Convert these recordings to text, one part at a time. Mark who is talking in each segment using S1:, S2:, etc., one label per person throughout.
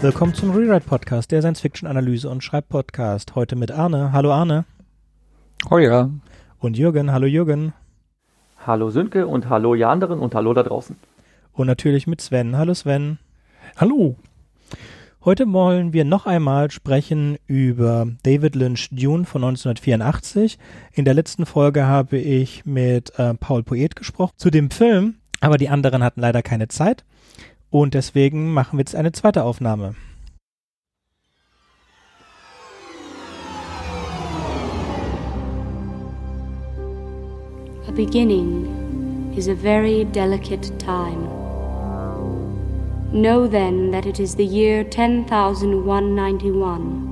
S1: Willkommen zum Rewrite Podcast, der Science-Fiction-Analyse und Schreibpodcast. Heute mit Arne. Hallo Arne.
S2: Heuer.
S1: Und Jürgen. Hallo Jürgen.
S3: Hallo Sönke und hallo ihr anderen und hallo da draußen.
S1: Und natürlich mit Sven. Hallo Sven.
S2: Hallo.
S1: Heute wollen wir noch einmal sprechen über David Lynch Dune von 1984. In der letzten Folge habe ich mit äh, Paul Poet gesprochen zu dem Film, aber die anderen hatten leider keine Zeit. Und deswegen machen wir jetzt eine zweite Aufnahme.
S4: A beginning is a very delicate time. Know then that it is the year 10191.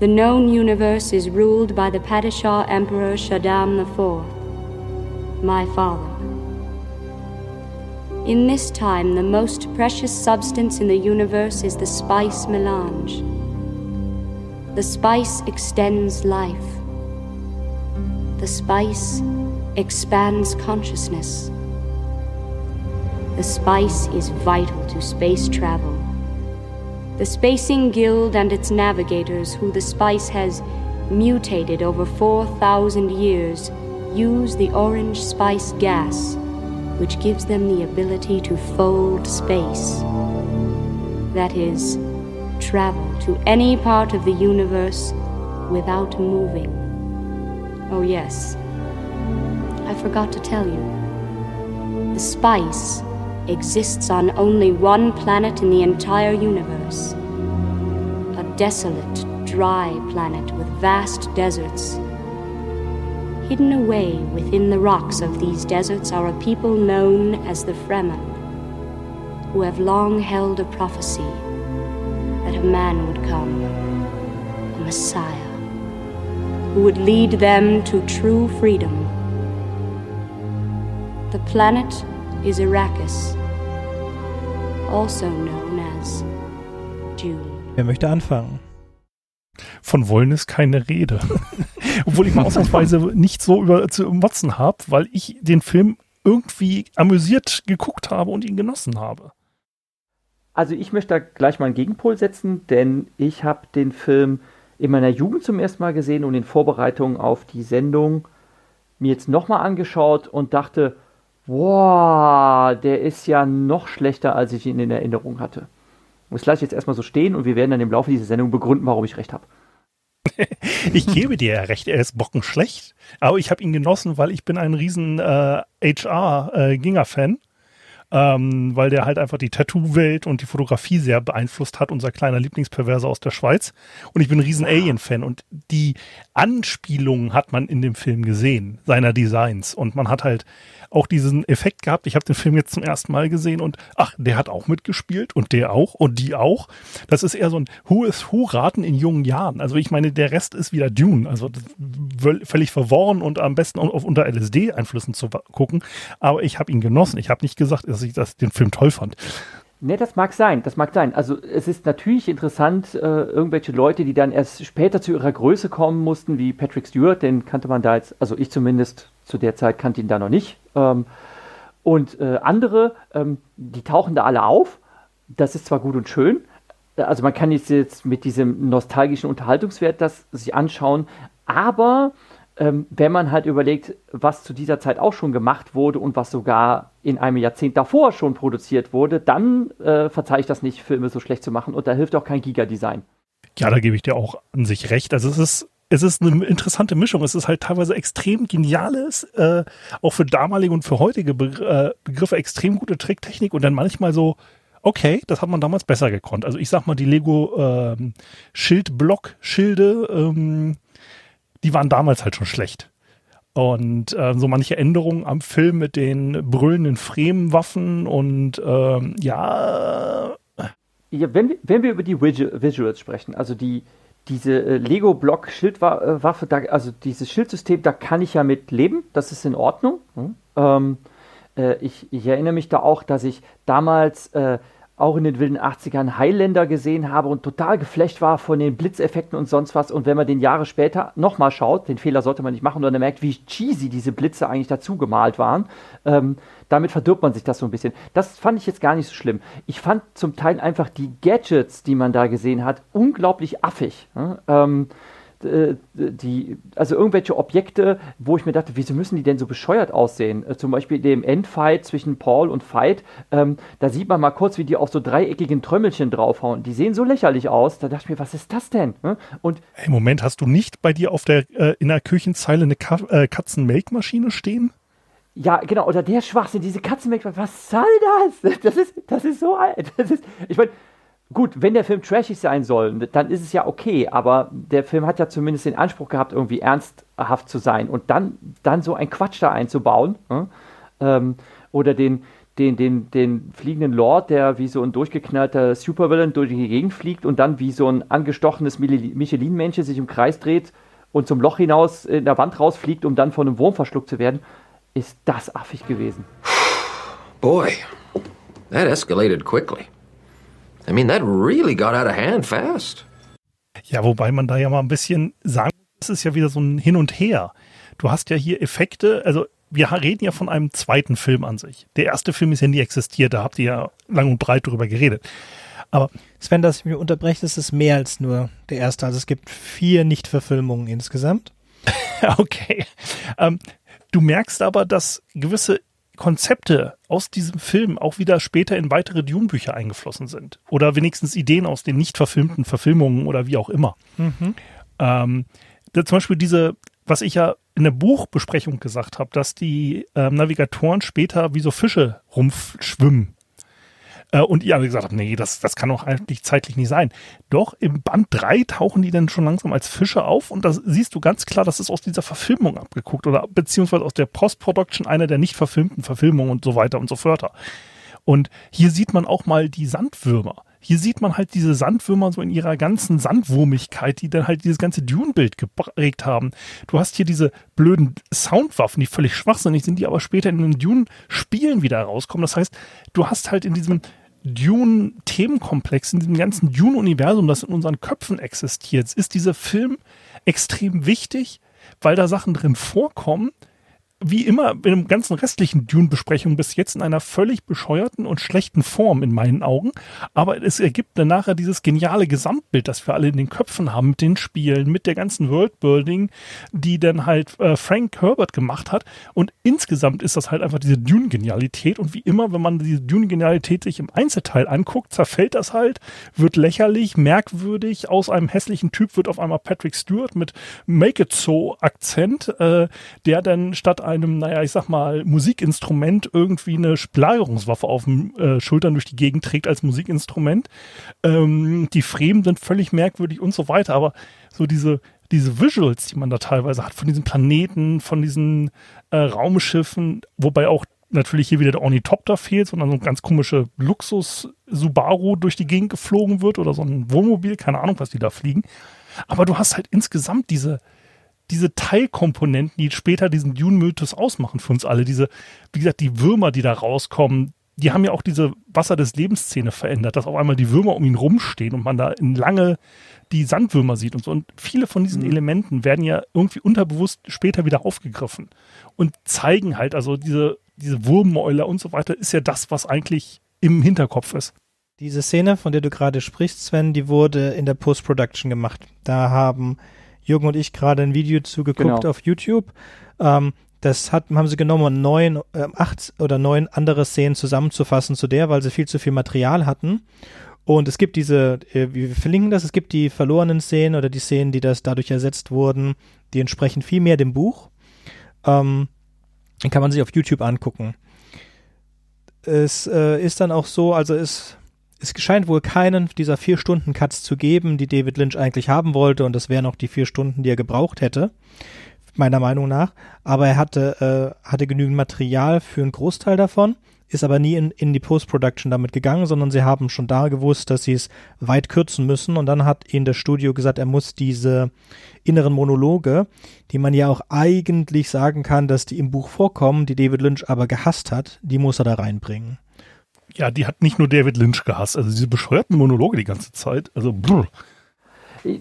S4: The known universe is ruled by the Padishah Emperor Shaddam IV, my father. In this time, the most precious substance in the universe is the spice melange. The spice extends life. The spice expands consciousness. The spice is vital to space travel. The Spacing Guild and its navigators, who the spice has mutated over 4,000 years, use the orange spice gas which gives them the ability to fold space. That is, travel to any part of the universe without moving. Oh, yes, I forgot to tell you. The spice exists on only one planet in the entire universe a desolate, dry planet with vast deserts Hidden away within the rocks of these deserts are a people known as the Fremen, who have long held a prophecy that a man would come, a Messiah, who would lead them to true freedom. The planet is Arrakis, also known as June.
S1: Wer möchte anfangen?
S2: Von wollen ist keine Rede. Obwohl ich mal ausnahmsweise nicht so über zu motzen habe, weil ich den Film irgendwie amüsiert geguckt habe und ihn genossen habe.
S3: Also ich möchte da gleich mal einen Gegenpol setzen, denn ich habe den Film in meiner Jugend zum ersten Mal gesehen und in Vorbereitung auf die Sendung mir jetzt nochmal angeschaut und dachte, boah, der ist ja noch schlechter, als ich ihn in Erinnerung hatte. Das lasse ich jetzt erstmal so stehen und wir werden dann im Laufe dieser Sendung begründen, warum ich recht habe.
S2: Ich gebe dir ja recht, er ist bockenschlecht, aber ich habe ihn genossen, weil ich bin ein riesen äh, HR-Ginger-Fan. Äh, ähm, weil der halt einfach die Tattoo-Welt und die Fotografie sehr beeinflusst hat, unser kleiner Lieblingsperverser aus der Schweiz. Und ich bin ein riesen Alien-Fan und die Anspielungen hat man in dem Film gesehen, seiner Designs. Und man hat halt auch diesen Effekt gehabt. Ich habe den Film jetzt zum ersten Mal gesehen und ach, der hat auch mitgespielt und der auch und die auch. Das ist eher so ein Who is Who raten in jungen Jahren. Also ich meine, der Rest ist wieder Dune. Also völlig verworren und am besten auf unter LSD-Einflüssen zu gucken. Aber ich habe ihn genossen. Ich habe nicht gesagt, dass ich das, den Film toll fand.
S3: Ne, das mag sein, das mag sein. Also es ist natürlich interessant, äh, irgendwelche Leute, die dann erst später zu ihrer Größe kommen mussten, wie Patrick Stewart, den kannte man da jetzt, also ich zumindest zu der Zeit kannte ihn da noch nicht. Ähm, und äh, andere, ähm, die tauchen da alle auf. Das ist zwar gut und schön, also man kann jetzt mit diesem nostalgischen Unterhaltungswert das sich anschauen, aber ähm, wenn man halt überlegt, was zu dieser Zeit auch schon gemacht wurde und was sogar in einem Jahrzehnt davor schon produziert wurde, dann äh, verzeihe ich das nicht, Filme so schlecht zu machen und da hilft auch kein Giga-Design.
S2: Ja, da gebe ich dir auch an sich recht. Also es ist es ist eine interessante Mischung. Es ist halt teilweise extrem geniales, äh, auch für damalige und für heutige Be äh, Begriffe extrem gute Tricktechnik und dann manchmal so, okay, das hat man damals besser gekonnt. Also ich sag mal, die Lego ähm, Schildblock-Schilde, ähm, die waren damals halt schon schlecht. Und äh, so manche Änderungen am Film mit den brüllenden Fremenwaffen und ähm, ja.
S3: ja wenn, wenn wir über die Visuals sprechen, also die, diese äh, Lego-Block-Schildwaffe, also dieses Schildsystem, da kann ich ja mit leben, das ist in Ordnung. Hm? Ähm, äh, ich, ich, erinnere mich da auch, dass ich damals äh, auch in den wilden 80ern Highlander gesehen habe und total geflecht war von den Blitzeffekten und sonst was. Und wenn man den Jahre später nochmal schaut, den Fehler sollte man nicht machen, und merkt, wie cheesy diese Blitze eigentlich dazu gemalt waren, ähm, damit verdirbt man sich das so ein bisschen. Das fand ich jetzt gar nicht so schlimm. Ich fand zum Teil einfach die Gadgets, die man da gesehen hat, unglaublich affig. Ja? Ähm, äh, die, also irgendwelche Objekte, wo ich mir dachte, wieso müssen die denn so bescheuert aussehen? Äh, zum Beispiel dem Endfight zwischen Paul und Fight, ähm, da sieht man mal kurz, wie die auf so dreieckigen Trömmelchen draufhauen. Die sehen so lächerlich aus. Da dachte ich mir, was ist das denn? Ne?
S2: Und hey, Moment, hast du nicht bei dir auf der äh, in der Küchenzeile eine Ka äh, Katzenmelkmaschine stehen?
S3: Ja, genau, oder der Schwachsinn, diese Katzenmelkmaschine, was soll das? Das ist, das ist so alt. Das ist, ich meine, Gut, wenn der Film trashig sein soll, dann ist es ja okay, aber der Film hat ja zumindest den Anspruch gehabt, irgendwie ernsthaft zu sein und dann, dann so ein Quatsch da einzubauen. Äh? Ähm, oder den, den, den, den fliegenden Lord, der wie so ein durchgeknallter Supervillain durch die Gegend fliegt und dann wie so ein angestochenes Michelin-Männchen sich im Kreis dreht und zum Loch hinaus in der Wand rausfliegt, um dann von einem Wurm verschluckt zu werden, ist das affig gewesen.
S5: Boy, that escalated quickly. I mean, that really got out of hand fast.
S2: Ja, wobei man da ja mal ein bisschen sagen, das ist ja wieder so ein Hin und Her. Du hast ja hier Effekte, also wir reden ja von einem zweiten Film an sich. Der erste Film ist ja nie existiert, da habt ihr ja lang und breit drüber geredet.
S1: Aber Sven, dass ich mir unterbreche, das ist mehr als nur der erste. Also es gibt vier Nicht-Verfilmungen insgesamt.
S2: okay. Ähm, du merkst aber, dass gewisse Konzepte aus diesem Film auch wieder später in weitere Dune-Bücher eingeflossen sind. Oder wenigstens Ideen aus den nicht verfilmten Verfilmungen oder wie auch immer. Mhm. Ähm, zum Beispiel diese, was ich ja in der Buchbesprechung gesagt habe, dass die ähm, Navigatoren später wie so Fische rumschwimmen äh, und ihr alle gesagt habt, nee, das, das kann doch eigentlich zeitlich nicht sein. Doch im Band 3 tauchen die dann schon langsam als Fische auf und da siehst du ganz klar, das ist aus dieser Verfilmung abgeguckt oder beziehungsweise aus der Post-Production einer der nicht verfilmten Verfilmungen und so weiter und so fort. Und hier sieht man auch mal die Sandwürmer. Hier sieht man halt diese Sandwürmer so in ihrer ganzen Sandwurmigkeit, die dann halt dieses ganze Dune-Bild geprägt haben. Du hast hier diese blöden Soundwaffen, die völlig schwachsinnig sind, die aber später in den Dune-Spielen wieder rauskommen. Das heißt, du hast halt in diesem Dune-Themenkomplex, in diesem ganzen Dune-Universum, das in unseren Köpfen existiert, ist dieser Film extrem wichtig, weil da Sachen drin vorkommen, wie immer in den ganzen restlichen Dune-Besprechungen bis jetzt in einer völlig bescheuerten und schlechten Form in meinen Augen. Aber es ergibt dann nachher dieses geniale Gesamtbild, das wir alle in den Köpfen haben mit den Spielen, mit der ganzen Worldbuilding, die dann halt äh, Frank Herbert gemacht hat. Und insgesamt ist das halt einfach diese Dune-Genialität. Und wie immer, wenn man diese Dune-Genialität sich im Einzelteil anguckt, zerfällt das halt, wird lächerlich, merkwürdig. Aus einem hässlichen Typ wird auf einmal Patrick Stewart mit Make It So Akzent, äh, der dann statt einem, naja, ich sag mal, Musikinstrument irgendwie eine Belagerungswaffe auf den äh, Schultern durch die Gegend trägt als Musikinstrument. Ähm, die Fremen sind völlig merkwürdig und so weiter, aber so diese, diese Visuals, die man da teilweise hat, von diesen Planeten, von diesen äh, Raumschiffen, wobei auch natürlich hier wieder der Ornithopter fehlt, sondern so ein ganz komische Luxus-Subaru durch die Gegend geflogen wird oder so ein Wohnmobil, keine Ahnung, was die da fliegen. Aber du hast halt insgesamt diese, diese Teilkomponenten, die später diesen Dune-Mythos ausmachen für uns alle, diese, wie gesagt, die Würmer, die da rauskommen, die haben ja auch diese Wasser des Lebensszene verändert, dass auf einmal die Würmer um ihn rumstehen und man da in lange die Sandwürmer sieht und so. Und viele von diesen mhm. Elementen werden ja irgendwie unterbewusst später wieder aufgegriffen und zeigen halt, also diese, diese Wurmmäuler und so weiter, ist ja das, was eigentlich im Hinterkopf ist.
S1: Diese Szene, von der du gerade sprichst, Sven, die wurde in der Post-Production gemacht. Da haben Jürgen und ich gerade ein Video zugeguckt genau. auf YouTube. Ähm, das hat, haben sie genommen, um neun, äh, acht oder neun andere Szenen zusammenzufassen zu der, weil sie viel zu viel Material hatten. Und es gibt diese, äh, wir verlinken das, es gibt die verlorenen Szenen oder die Szenen, die das dadurch ersetzt wurden, die entsprechen viel mehr dem Buch. Ähm, kann man sich auf YouTube angucken. Es äh, ist dann auch so, also es es scheint wohl keinen dieser vier Stunden Cuts zu geben, die David Lynch eigentlich haben wollte, und das wären auch die vier Stunden, die er gebraucht hätte, meiner Meinung nach. Aber er hatte, äh, hatte genügend Material für einen Großteil davon, ist aber nie in, in die Post-Production damit gegangen, sondern sie haben schon da gewusst, dass sie es weit kürzen müssen. Und dann hat ihnen das Studio gesagt, er muss diese inneren Monologe, die man ja auch eigentlich sagen kann, dass die im Buch vorkommen, die David Lynch aber gehasst hat, die muss er da reinbringen.
S2: Ja, die hat nicht nur David Lynch gehasst, also diese bescheuerten Monologe die ganze Zeit. Also, brr.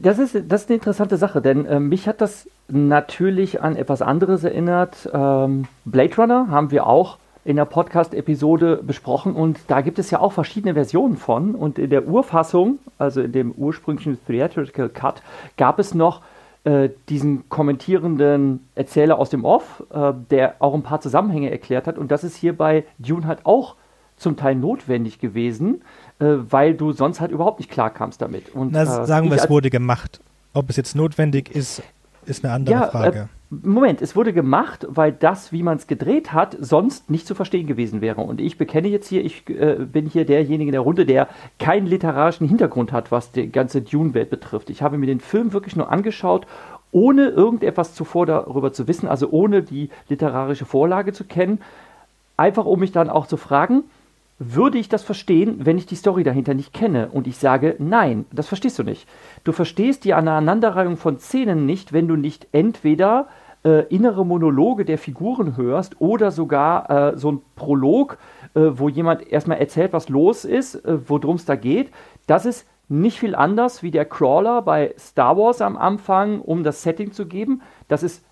S3: Das ist, das ist eine interessante Sache, denn äh, mich hat das natürlich an etwas anderes erinnert. Ähm, Blade Runner haben wir auch in der Podcast-Episode besprochen und da gibt es ja auch verschiedene Versionen von. Und in der Urfassung, also in dem ursprünglichen Theatrical Cut, gab es noch äh, diesen kommentierenden Erzähler aus dem Off, äh, der auch ein paar Zusammenhänge erklärt hat. Und das ist hier bei Dune halt auch zum Teil notwendig gewesen, äh, weil du sonst halt überhaupt nicht klarkamst damit. Und,
S1: Na, äh, sagen wir, es wurde gemacht. Ob es jetzt notwendig ist, ist eine andere
S3: ja, äh,
S1: Frage.
S3: Moment, es wurde gemacht, weil das, wie man es gedreht hat, sonst nicht zu verstehen gewesen wäre. Und ich bekenne jetzt hier, ich äh, bin hier derjenige in der Runde, der keinen literarischen Hintergrund hat, was die ganze Dune-Welt betrifft. Ich habe mir den Film wirklich nur angeschaut, ohne irgendetwas zuvor darüber zu wissen, also ohne die literarische Vorlage zu kennen. Einfach um mich dann auch zu fragen, würde ich das verstehen, wenn ich die Story dahinter nicht kenne? Und ich sage, nein, das verstehst du nicht. Du verstehst die Aneinanderreihung von Szenen nicht, wenn du nicht entweder äh, innere Monologe der Figuren hörst oder sogar äh, so ein Prolog, äh, wo jemand erstmal erzählt, was los ist, äh, worum es da geht. Das ist nicht viel anders wie der Crawler bei Star Wars am Anfang, um das Setting zu geben. Das ist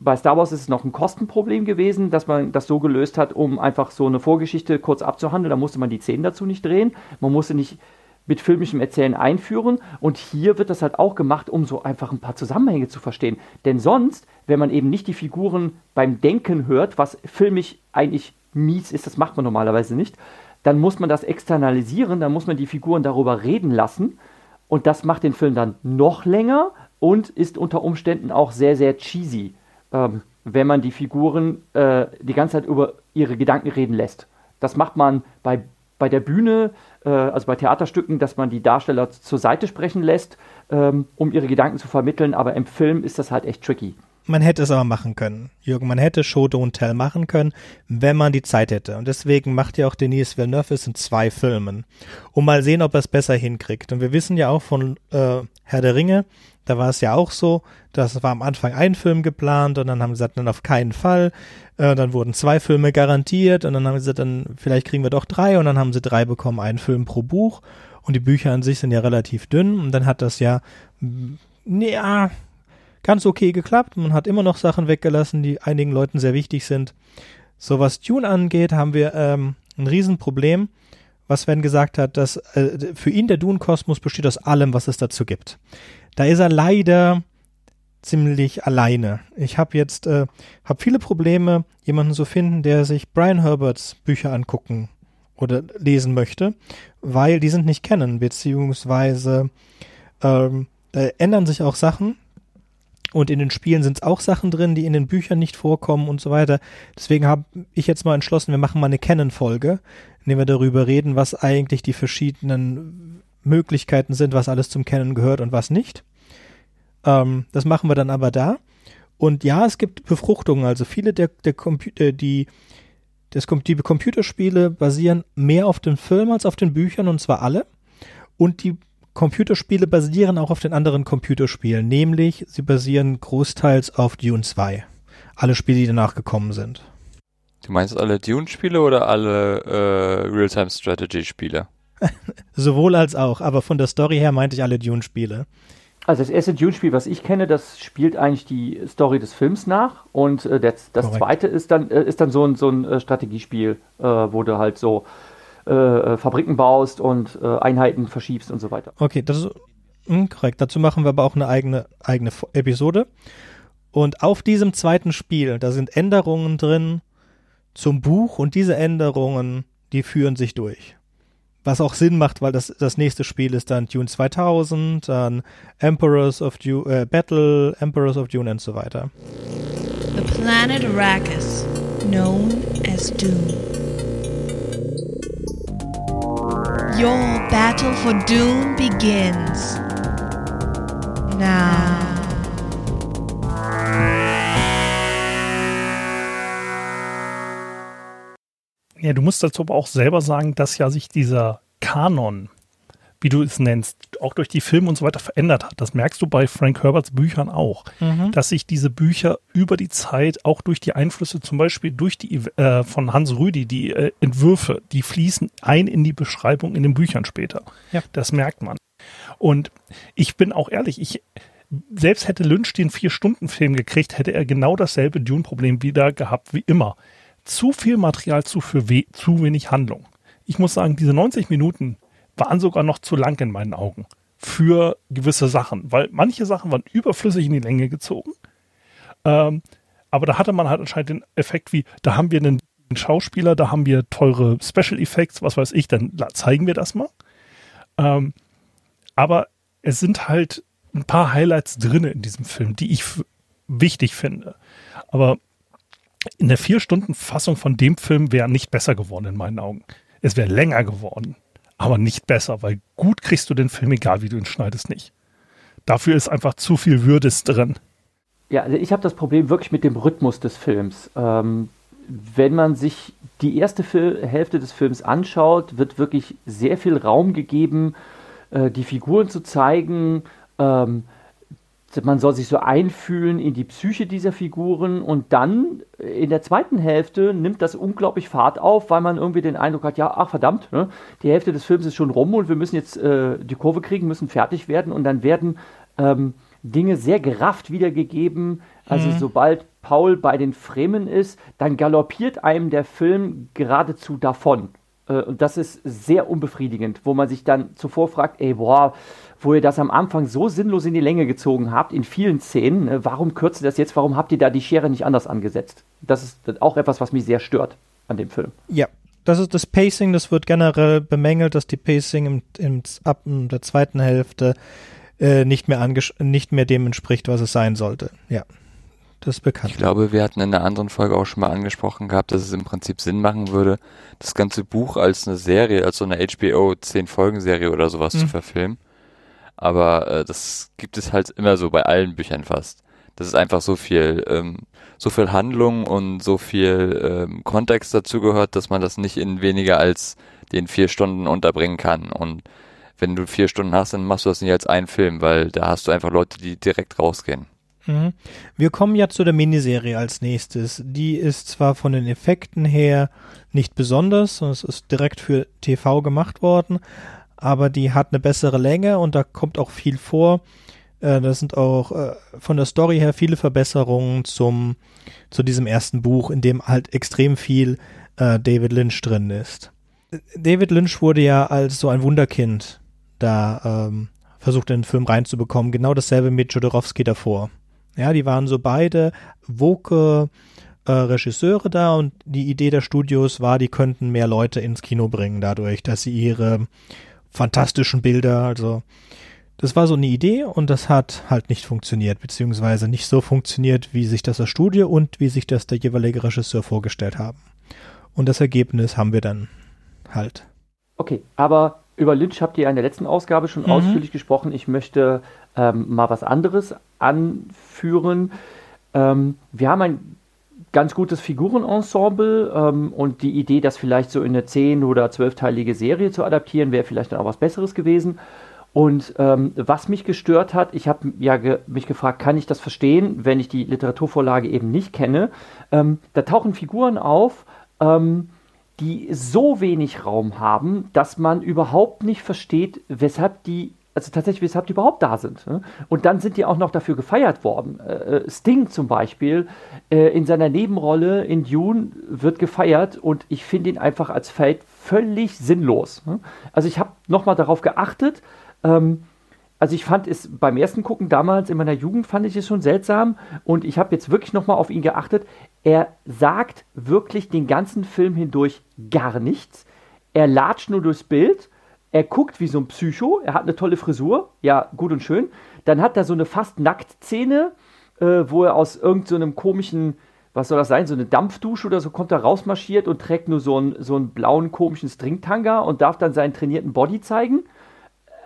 S3: bei Star Wars ist es noch ein Kostenproblem gewesen, dass man das so gelöst hat, um einfach so eine Vorgeschichte kurz abzuhandeln. Da musste man die Szenen dazu nicht drehen. Man musste nicht mit filmischem Erzählen einführen. Und hier wird das halt auch gemacht, um so einfach ein paar Zusammenhänge zu verstehen. Denn sonst, wenn man eben nicht die Figuren beim Denken hört, was filmisch eigentlich mies ist, das macht man normalerweise nicht, dann muss man das externalisieren, dann muss man die Figuren darüber reden lassen. Und das macht den Film dann noch länger und ist unter Umständen auch sehr, sehr cheesy ähm, wenn man die Figuren äh, die ganze Zeit über ihre Gedanken reden lässt. Das macht man bei, bei der Bühne, äh, also bei Theaterstücken, dass man die Darsteller zur Seite sprechen lässt, ähm, um ihre Gedanken zu vermitteln, aber im Film ist das halt echt tricky.
S1: Man hätte es aber machen können, Jürgen. Man hätte Show Don't Tell machen können, wenn man die Zeit hätte. Und deswegen macht ja auch Denise Villeneuve es in zwei Filmen, um mal sehen, ob er es besser hinkriegt. Und wir wissen ja auch von äh, Herr der Ringe, da war es ja auch so, das war am Anfang ein Film geplant und dann haben sie gesagt, dann auf keinen Fall. Äh, dann wurden zwei Filme garantiert und dann haben sie gesagt, dann vielleicht kriegen wir doch drei und dann haben sie drei bekommen, einen Film pro Buch. Und die Bücher an sich sind ja relativ dünn und dann hat das ja, ja, ganz okay geklappt. Man hat immer noch Sachen weggelassen, die einigen Leuten sehr wichtig sind. So was Dune angeht, haben wir ähm, ein Riesenproblem, was Sven gesagt hat, dass äh, für ihn der Dune-Kosmos besteht aus allem, was es dazu gibt. Da ist er leider ziemlich alleine. Ich habe jetzt äh, hab viele Probleme, jemanden zu finden, der sich Brian Herberts Bücher angucken oder lesen möchte, weil die sind nicht kennen, beziehungsweise ähm, da ändern sich auch Sachen und in den Spielen sind es auch Sachen drin, die in den Büchern nicht vorkommen und so weiter. Deswegen habe ich jetzt mal entschlossen, wir machen mal eine Canon-Folge, in der wir darüber reden, was eigentlich die verschiedenen Möglichkeiten sind, was alles zum Canon gehört und was nicht. Ähm, das machen wir dann aber da. Und ja, es gibt Befruchtungen. Also viele der, der Computer, äh, die, das, die Computerspiele basieren mehr auf den Filmen als auf den Büchern und zwar alle. Und die Computerspiele basieren auch auf den anderen Computerspielen, nämlich sie basieren großteils auf Dune 2. Alle Spiele, die danach gekommen sind.
S6: Du meinst alle Dune-Spiele oder alle äh, Real-Time-Strategy-Spiele?
S1: Sowohl als auch, aber von der Story her meinte ich alle Dune-Spiele.
S3: Also das erste Dune-Spiel, was ich kenne, das spielt eigentlich die Story des Films nach und äh, das, das zweite ist dann, äh, ist dann so ein, so ein äh, Strategiespiel, äh, wo du halt so äh, äh, Fabriken baust und Einheiten verschiebst und so weiter.
S1: Okay, das ist mh, hm, korrekt. Dazu machen wir aber auch eine eigene, eigene Episode. Und auf diesem zweiten Spiel, da sind Änderungen drin zum Buch und diese Änderungen, die führen sich durch. Was auch Sinn macht, weil das, das nächste Spiel ist dann Dune 2000, dann Emperors of Dune, äh, Battle, Emperors of Dune und so weiter. The planet Arrakis, known as Dune. Your battle for Dune begins. Now.
S2: Ja, du musst dazu aber auch selber sagen, dass ja sich dieser Kanon wie du es nennst, auch durch die Filme und so weiter verändert hat. Das merkst du bei Frank Herberts Büchern auch,
S1: Mhm.
S2: dass sich diese Bücher über die Zeit auch durch die Einflüsse, zum Beispiel durch die äh, von Hans Rüdi, die äh, Entwürfe, die fließen ein in die Beschreibung in den Büchern später.
S1: Ja.
S2: Das merkt man. Und ich bin auch ehrlich, ich selbst hätte Lynch den Vier-Stunden-Film gekriegt, hätte er genau dasselbe Dune-Problem wieder gehabt wie immer. Zu viel Material, zu, für we zu wenig Handlung. Ich muss sagen, diese 90 Minuten waren sogar noch zu lang in meinen Augen für gewisse Sachen, weil manche Sachen waren überflüssig in die Länge gezogen. Ähm, aber da hatte man halt anscheinend den Effekt wie, da haben wir einen Schauspieler, da haben wir teure Special Effects, was weiß ich, dann zeigen wir das mal. Ähm, aber es sind halt ein paar Highlights drin in diesem Film, die ich wichtig finde. Aber in der Vier-Stunden-Fassung von dem Film wäre nicht besser geworden in meinen Augen. Es wäre länger geworden, aber nicht besser, weil gut kriegst du den Film, egal wie du ihn schneidest, nicht. Dafür ist einfach zu viel Würdes drin.
S3: Ja, also ich habe das Problem wirklich mit dem Rhythmus des Films. Ähm, wenn man sich die erste Fil Hälfte des Films anschaut, wird wirklich sehr viel Raum gegeben, äh, die Figuren zu zeigen. Ähm, man soll sich so einfühlen in die Psyche dieser Figuren und dann in der zweiten Hälfte nimmt das unglaublich Fahrt auf, weil man irgendwie den Eindruck hat, ja, ach verdammt, ne, die Hälfte des Films ist schon rum und wir müssen jetzt äh, die Kurve kriegen, müssen fertig werden und dann werden ähm, Dinge sehr gerafft wiedergegeben. Also sobald Paul bei den Fremen ist, dann galoppiert einem der Film geradezu davon. Äh, Und das ist sehr unbefriedigend, wo man sich dann zuvor fragt, ey, boah, wo ihr das am Anfang so sinnlos in die Länge gezogen habt, in vielen Szenen, äh, warum kürzt ihr das jetzt, warum habt ihr da die Schere nicht anders angesetzt? Das ist auch etwas, was mich sehr stört an dem Film.
S1: Ja, das ist das Pacing, das wird generell bemängelt, dass die Pacing im, im, ab in der zweiten Hälfte äh, nicht, mehr nicht mehr dem entspricht, was es sein sollte. Ja, das ist bekannt.
S6: Ich glaube, wir hatten in einer anderen Folge auch schon mal angesprochen gehabt, dass es im Prinzip Sinn machen würde, das ganze Buch als eine Serie, als so eine HBO 10 Folgen Serie oder sowas zu
S1: Mhm.
S6: verfilmen. Aber äh, das gibt es halt immer so bei allen Büchern fast. Das ist einfach so viel, ähm, so viel Handlung und so viel ähm, Kontext dazu gehört, dass man das nicht in weniger als den vier Stunden unterbringen kann. Und wenn du vier Stunden hast, dann machst du das nicht als einen Film, weil da hast du einfach Leute, die direkt rausgehen.
S1: Mhm. Wir kommen ja zu der Miniserie als nächstes. Die ist zwar von den Effekten her nicht besonders, sondern es ist direkt für TV gemacht worden, aber die hat eine bessere Länge und da kommt auch viel vor. Äh, das sind auch äh, von der Story her viele Verbesserungen zum, zu diesem ersten Buch, in dem halt extrem viel äh, David Lynch drin ist. David Lynch wurde ja als so ein Wunderkind da ähm, versucht, in den Film reinzubekommen. Genau dasselbe mit Jodorowsky davor. Ja, die waren so beide woke äh, Regisseure da und die Idee der Studios war, die könnten mehr Leute ins Kino bringen dadurch, dass sie ihre fantastischen Bilder, also das war so eine Idee und das hat halt nicht funktioniert, beziehungsweise nicht so funktioniert, wie sich das das Studio und wie sich das der jeweilige Regisseur vorgestellt haben. Und das Ergebnis haben wir dann halt.
S3: Okay, aber über Lynch habt ihr in der letzten Ausgabe schon
S1: Mhm.
S3: ausführlich gesprochen. Ich möchte ähm, mal was anderes anführen. Ähm, wir haben ein ganz gutes Figurenensemble ähm, und die Idee, das vielleicht so in eine 10- oder 12-teilige Serie zu adaptieren, wäre vielleicht dann auch was Besseres gewesen. Und ähm, was mich gestört hat, ich habe ja ge mich gefragt, kann ich das verstehen, wenn ich die Literaturvorlage eben nicht kenne? Ähm, da tauchen Figuren auf, ähm, die so wenig Raum haben, dass man überhaupt nicht versteht, weshalb die, also tatsächlich, weshalb die überhaupt da sind. ne? Und dann sind die auch noch dafür gefeiert worden. Äh, äh, Sting zum Beispiel äh, in seiner Nebenrolle in Dune wird gefeiert und ich finde ihn einfach als Feld völlig sinnlos. ne? Also ich habe nochmal darauf geachtet, ähm, also ich fand es beim ersten Gucken damals in meiner Jugend fand ich es schon seltsam und ich habe jetzt wirklich nochmal auf ihn geachtet. Er sagt wirklich den ganzen Film hindurch gar nichts. Er latscht nur durchs Bild. Er guckt wie so ein Psycho. Er hat eine tolle Frisur. Ja, gut und schön. Dann hat er so eine fast Nacktszene, äh, wo er aus irgendeinem so komischen, was soll das sein, so eine Dampfdusche oder so, kommt er rausmarschiert und trägt nur so einen, so einen blauen komischen Stringtanga und darf dann seinen trainierten Body zeigen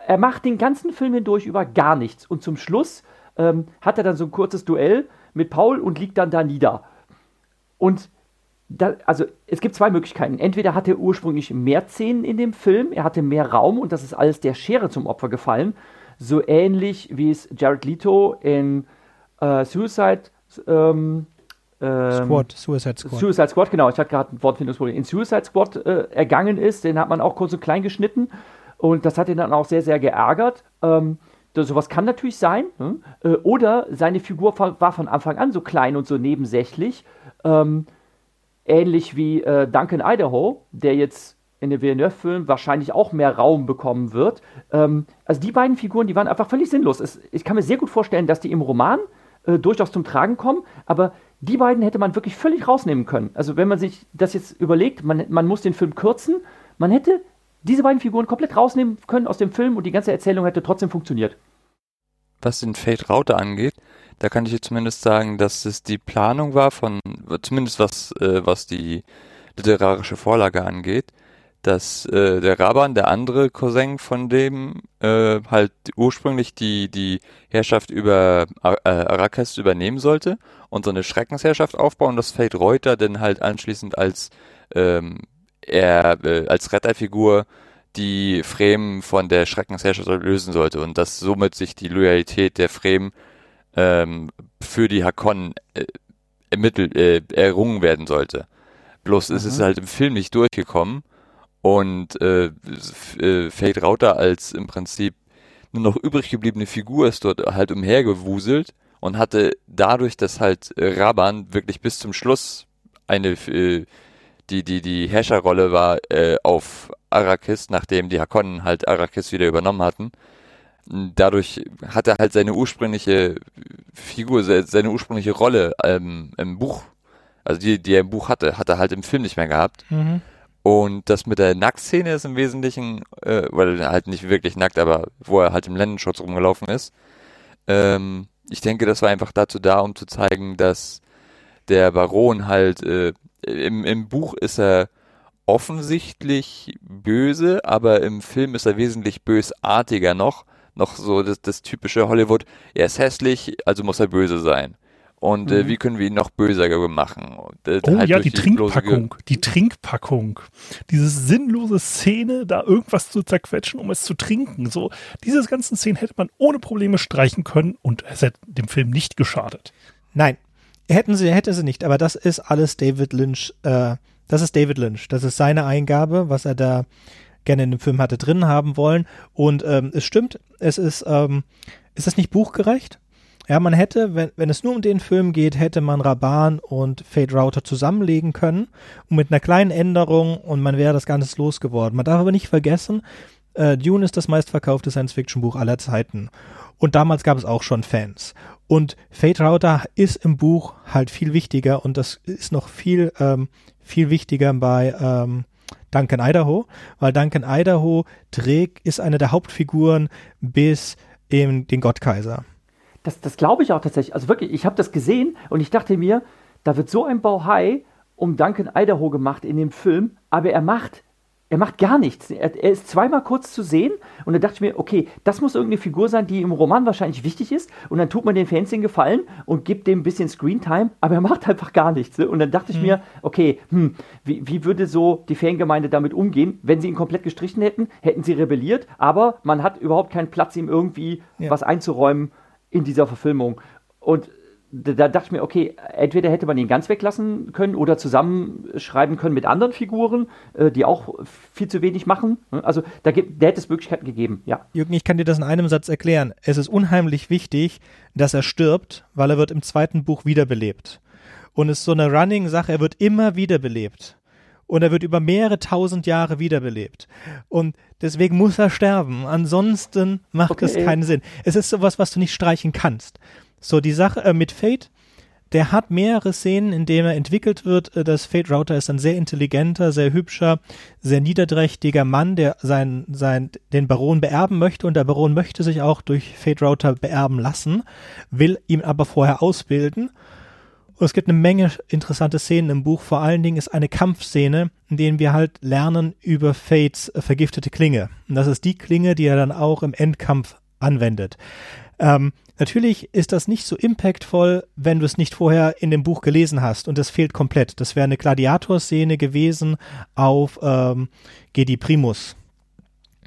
S3: er macht den ganzen Film hindurch über gar nichts. Und zum Schluss ähm, hat er dann so ein kurzes Duell mit Paul und liegt dann da nieder. Und da, also es gibt zwei Möglichkeiten. Entweder hatte er ursprünglich mehr Szenen in dem Film, er hatte mehr Raum und das ist alles der Schere zum Opfer gefallen. So ähnlich wie es Jared Leto in äh, Suicide ähm, ähm,
S1: Squad, Suicide Squad.
S3: Suicide Squad, genau, ich hatte gerade ein Wortfindungsproblem. In Suicide Squad äh, ergangen ist, den hat man auch kurz und klein geschnitten und das hat ihn dann auch sehr, sehr geärgert. Ähm, das, sowas kann natürlich sein. Ne? Äh, oder seine Figur war von Anfang an so klein und so nebensächlich. Ähm, ähnlich wie äh, Duncan Idaho, der jetzt in dem Villeneuve-Film wahrscheinlich auch mehr Raum bekommen wird. Ähm, also die beiden Figuren, die waren einfach völlig sinnlos. Es, ich kann mir sehr gut vorstellen, dass die im Roman äh, durchaus zum Tragen kommen, aber die beiden hätte man wirklich völlig rausnehmen können. Also wenn man sich das jetzt überlegt, man, man muss den Film kürzen, man hätte diese beiden Figuren komplett rausnehmen können aus dem Film und die ganze Erzählung hätte trotzdem funktioniert.
S6: Was den Fate Router angeht, da kann ich jetzt zumindest sagen, dass es die Planung war von, zumindest was, äh, was die literarische Vorlage angeht, dass äh, der Raban, der andere Cousin von dem, äh, halt ursprünglich die, die Herrschaft über äh, Arrakis übernehmen sollte und so eine Schreckensherrschaft aufbauen, dass Fate Reuter dann halt anschließend als ähm, er äh, als Retterfigur die Fremen von der Schreckensherrschaft lösen sollte und dass somit sich die Loyalität der Fremen ähm, für die Hakon äh, ermittelt, äh, errungen werden sollte. Bloß mhm. ist es halt im Film nicht durchgekommen und äh, äh, Fate Rauter als im Prinzip nur noch übrig gebliebene Figur ist dort halt umhergewuselt und hatte dadurch, dass halt Raban wirklich bis zum Schluss eine äh, die die die Herrscherrolle war äh, auf Arrakis, nachdem die Hakonnen halt Arrakis wieder übernommen hatten, dadurch hat er halt seine ursprüngliche Figur, seine ursprüngliche Rolle ähm, im Buch, also die, die er im Buch hatte, hat er halt im Film nicht mehr gehabt. Mhm. Und das mit der Nacktszene ist im Wesentlichen, äh, weil er halt nicht wirklich nackt, aber wo er halt im Lendenschutz rumgelaufen ist. Ähm, ich denke, das war einfach dazu da, um zu zeigen, dass der Baron halt, äh, im, im Buch ist er offensichtlich böse, aber im Film ist er wesentlich bösartiger noch noch so das, das typische Hollywood, er ist hässlich, also muss er böse sein. Und äh, mhm. äh, wie können wir ihn noch böser machen?
S2: Äh, oh halt ja, die, die Trinkpackung, die Trinkpackung. Diese sinnlose Szene, da irgendwas zu zerquetschen, um es zu trinken. So, diese ganzen Szenen hätte man ohne Probleme streichen können und es hätte dem Film nicht geschadet.
S1: Nein, hätten sie, hätte sie nicht, aber das ist alles David Lynch, äh, das ist David Lynch. Das ist seine Eingabe, was er da gerne in dem Film hatte drin haben wollen. Und ähm, es stimmt, es ist, ähm, ist das nicht buchgerecht? Ja, man hätte, wenn, wenn es nur um den Film geht, hätte man Raban und Fate Router zusammenlegen können und mit einer kleinen Änderung und man wäre das Ganze losgeworden. Man darf aber nicht vergessen, äh, Dune ist das meistverkaufte Science-Fiction-Buch aller Zeiten. Und damals gab es auch schon Fans. Und Fate Router ist im Buch halt viel wichtiger und das ist noch viel, ähm, viel wichtiger bei, ähm, Duncan Idaho, weil Duncan Idaho trägt, ist eine der Hauptfiguren bis in den Gottkaiser.
S3: Das, das glaube ich auch tatsächlich. Also wirklich, ich habe das gesehen und ich dachte mir, da wird so ein Bauhai um Duncan Idaho gemacht in dem Film, aber er macht er macht gar nichts. Er, er, ist zweimal kurz zu sehen und da dachte ich mir, okay, das muss irgendeine Figur sein, die im Roman wahrscheinlich wichtig ist und dann tut man den Fans den Gefallen und gibt dem ein bisschen Screentime, aber er macht einfach gar nichts. Ne? Und dann dachte ich mhm. mir, okay, hm, wie, wie würde so die Fangemeinde damit umgehen, wenn sie ihn komplett gestrichen hätten, hätten sie rebelliert, aber man hat überhaupt keinen Platz, ihm irgendwie ja. was einzuräumen in dieser Verfilmung. Und da dachte ich mir, okay, entweder hätte man ihn ganz weglassen können oder zusammenschreiben können mit anderen Figuren, äh, die auch viel zu wenig machen. Also da, gibt, da hätte es Möglichkeiten gegeben, ja.
S1: Jürgen, ich kann dir das in einem Satz erklären. Es ist unheimlich wichtig, dass er stirbt, weil er wird im zweiten Buch wiederbelebt. Und es ist so eine Running-Sache, er wird immer wiederbelebt. Und er wird über mehrere tausend Jahre wiederbelebt. Und deswegen muss er sterben. Ansonsten macht okay. es keinen Sinn. Es ist sowas, was du nicht streichen kannst. So, die Sache äh, mit Fate, der hat mehrere Szenen, in denen er entwickelt wird. Äh, das Fate Router ist ein sehr intelligenter, sehr hübscher, sehr niederträchtiger Mann, der sein, sein, den Baron beerben möchte und der Baron möchte sich auch durch Fate Router beerben lassen, will ihn aber vorher ausbilden. Und es gibt eine Menge interessante Szenen im Buch. Vor allen Dingen ist eine Kampfszene, in der wir halt lernen über Fates vergiftete Klinge. Und das ist die Klinge, die er dann auch im Endkampf anwendet. Ähm, natürlich ist das nicht so impactvoll, wenn du es nicht vorher in dem Buch gelesen hast und es fehlt komplett. Das wäre eine Gladiatorszene gewesen auf ähm, Gedi Primus.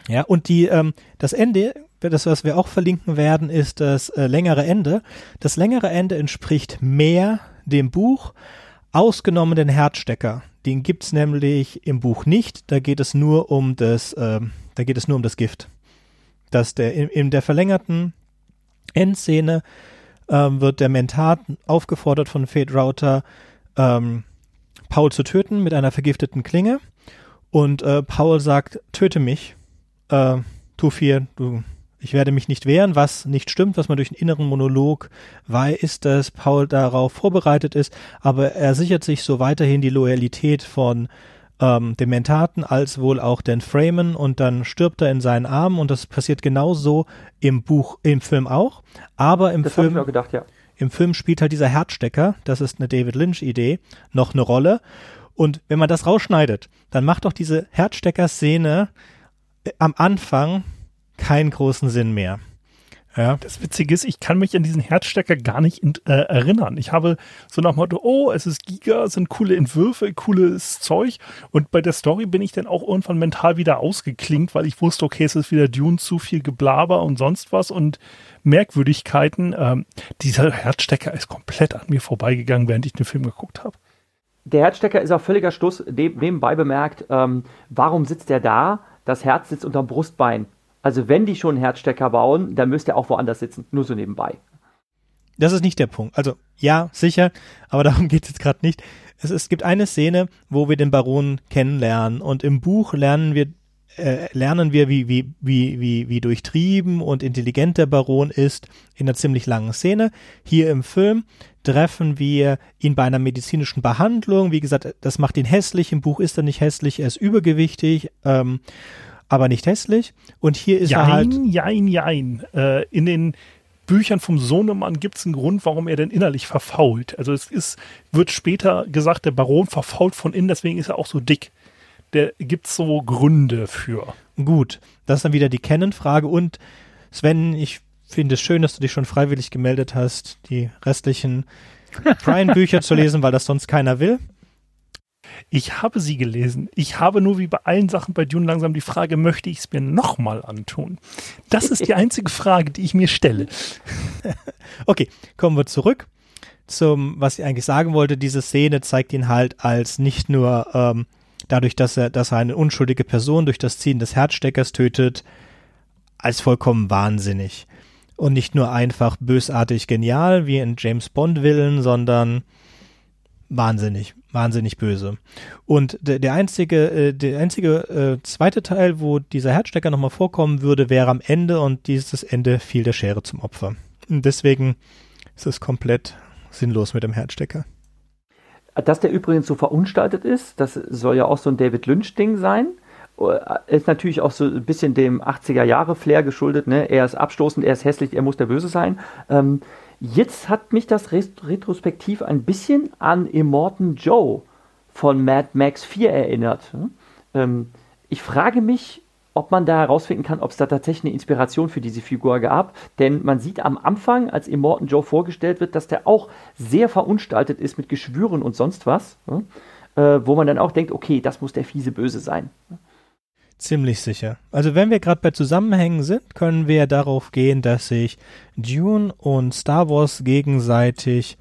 S1: Ja, und die, ähm, das Ende, das, was wir auch verlinken werden, ist das äh, längere Ende. Das längere Ende entspricht mehr dem Buch, ausgenommen den Herzstecker. Den gibt's nämlich im Buch nicht. Da geht es nur um das, äh, da geht es nur um das Gift. Dass der in, in der verlängerten Endszene ähm, wird der Mentat aufgefordert von Fate Router, ähm, Paul zu töten mit einer vergifteten Klinge. Und äh, Paul sagt, töte mich. Äh, Tufir, du, ich werde mich nicht wehren, was nicht stimmt, was man durch einen inneren Monolog weiß, dass Paul darauf vorbereitet ist, aber er sichert sich so weiterhin die Loyalität von ähm, dem Mentaten als wohl auch den Freeman und dann stirbt er in seinen Armen und das passiert genauso im Buch, im Film auch. Aber im
S3: das
S1: Film.
S3: Ich auch gedacht, ja.
S1: Im Film spielt halt dieser Herzstecker, das ist eine David Lynch-Idee, noch eine Rolle. Und wenn man das rausschneidet, dann macht doch diese Herzstecker-Szene äh, am Anfang keinen großen Sinn mehr.
S2: Ja. Das Witzige ist, ich kann mich an diesen Herzstecker gar nicht in, äh, erinnern. Ich habe so nach dem Motto, oh, es ist Giga, es sind coole Entwürfe, cooles Zeug. Und bei der Story bin ich dann auch irgendwann mental wieder ausgeklingt, weil ich wusste, okay, es ist wieder Dune, zu viel Geblaber und sonst was und Merkwürdigkeiten. Ähm, dieser Herzstecker ist komplett an mir vorbeigegangen, während ich den Film geguckt habe.
S3: Der Herzstecker ist auch völliger Schluss, nebenbei bemerkt, ähm, warum sitzt der da? Das Herz sitzt unterm Brustbein. Also wenn die schon einen Herzstecker bauen, dann müsst ihr auch woanders sitzen. Nur so nebenbei.
S1: Das ist nicht der Punkt. Also ja, sicher, aber darum geht es jetzt gerade nicht. Es, es gibt eine Szene, wo wir den Baron kennenlernen und im Buch lernen wir äh, lernen wir, wie, wie, wie, wie, wie durchtrieben und intelligent der Baron ist in einer ziemlich langen Szene. Hier im Film treffen wir ihn bei einer medizinischen Behandlung. Wie gesagt, das macht ihn hässlich. Im Buch ist er nicht hässlich, er ist übergewichtig. Ähm, aber nicht hässlich. Und hier ist
S2: jein,
S1: er halt.
S2: Jein, jein. Äh, in den Büchern vom Sohnemann gibt es einen Grund, warum er denn innerlich verfault. Also es ist, wird später gesagt, der Baron verfault von innen, deswegen ist er auch so dick. Der gibt so Gründe für.
S1: Gut, das ist dann wieder die Canon-Frage. Und Sven, ich finde es schön, dass du dich schon freiwillig gemeldet hast, die restlichen Brian-Bücher zu lesen, weil das sonst keiner will.
S2: Ich habe sie gelesen. Ich habe nur wie bei allen Sachen bei Dune langsam die Frage, möchte ich es mir nochmal antun? Das ist die einzige Frage, die ich mir stelle.
S1: okay, kommen wir zurück zum, was ich eigentlich sagen wollte. Diese Szene zeigt ihn halt als nicht nur ähm, dadurch, dass er, dass er eine unschuldige Person durch das Ziehen des Herzsteckers tötet, als vollkommen wahnsinnig. Und nicht nur einfach bösartig genial wie in James Bond Willen, sondern wahnsinnig, wahnsinnig böse. Und der, der einzige, äh, der einzige äh, zweite Teil, wo dieser Herzstecker nochmal vorkommen würde, wäre am Ende und dieses Ende fiel der Schere zum Opfer. Und deswegen ist es komplett sinnlos mit dem Herzstecker.
S3: Dass der übrigens so verunstaltet ist, das soll ja auch so ein David Lynch-Ding sein. Äh, ist natürlich auch so ein bisschen dem 80er-Jahre-Flair geschuldet. Ne? Er ist abstoßend, er ist hässlich, er muss der Böse sein. Ähm, Jetzt hat mich das retrospektiv ein bisschen an Immortan Joe von Mad Max 4 erinnert. Ähm, ich frage mich, ob man da herausfinden kann, ob es da tatsächlich eine Inspiration für diese Figur gab. Denn man sieht am Anfang, als Immortan Joe vorgestellt wird, dass der auch sehr verunstaltet ist mit Geschwüren und sonst was. Äh, wo man dann auch denkt, okay, das muss der fiese Böse sein.
S1: Ziemlich sicher. Also wenn wir gerade bei Zusammenhängen sind, können wir darauf gehen, dass sich Dune und Star Wars gegenseitig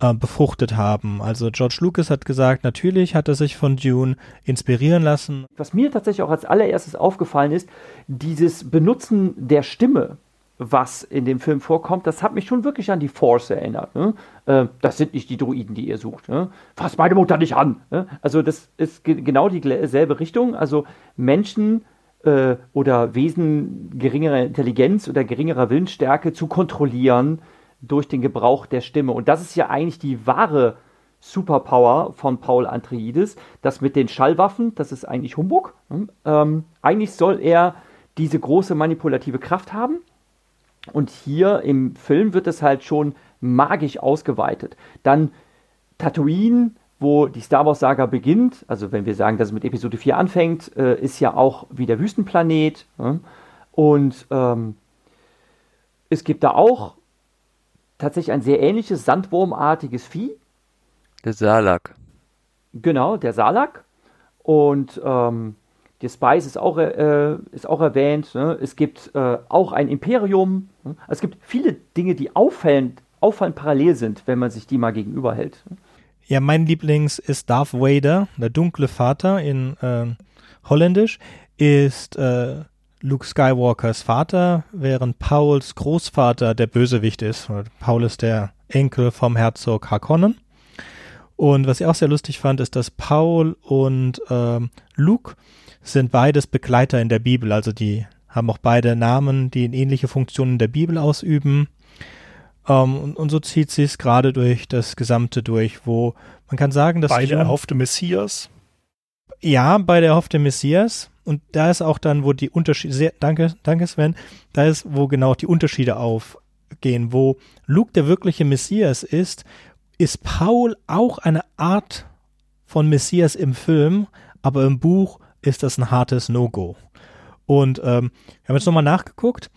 S1: äh, befruchtet haben. Also George Lucas hat gesagt, natürlich hat er sich von Dune inspirieren lassen.
S3: Was mir tatsächlich auch als allererstes aufgefallen ist, dieses Benutzen der Stimme was in dem Film vorkommt, das hat mich schon wirklich an die Force erinnert. Ne? Äh, das sind nicht die Druiden, die ihr sucht. Ne? Fass meine Mutter nicht an. Ne? Also das ist ge genau dieselbe Richtung. Also Menschen äh, oder Wesen geringerer Intelligenz oder geringerer Willensstärke zu kontrollieren durch den Gebrauch der Stimme. Und das ist ja eigentlich die wahre Superpower von Paul Atreides. Das mit den Schallwaffen, das ist eigentlich Humbug. Ne? Ähm, eigentlich soll er diese große manipulative Kraft haben und hier im Film wird es halt schon magisch ausgeweitet. Dann Tatooine, wo die Star Wars-Saga beginnt, also wenn wir sagen, dass es mit Episode 4 anfängt, äh, ist ja auch wie der Wüstenplanet. Ja? Und ähm, es gibt da auch tatsächlich ein sehr ähnliches sandwurmartiges Vieh.
S6: Der Salak.
S3: Genau, der Salak. Und ähm, der Spice ist auch, äh, ist auch erwähnt. Ne? Es gibt äh, auch ein Imperium. Ne? Es gibt viele Dinge, die auffallend, auffallend parallel sind, wenn man sich die mal gegenüberhält.
S1: Ja, mein Lieblings ist Darth Vader, der dunkle Vater in äh, Holländisch, ist äh, Luke Skywalkers Vater, während Pauls Großvater der Bösewicht ist. Paul ist der Enkel vom Herzog Harkonnen. Und was ich auch sehr lustig fand, ist, dass Paul und ähm, Luke sind beides Begleiter in der Bibel. Also die haben auch beide Namen, die ähnliche Funktionen der Bibel ausüben. Ähm, und, und, so zieht sie es gerade durch das Gesamte durch, wo man kann sagen, dass
S2: beide erhoffte Messias.
S1: Ja, beide erhoffte Messias. Und da ist auch dann, wo die Unterschiede, danke, danke Sven, da ist, wo genau die Unterschiede aufgehen, wo Luke der wirkliche Messias ist, ist Paul auch eine Art von Messias im Film, aber im Buch ist das ein hartes No-Go. Und ähm, wir haben jetzt nochmal nachgeguckt,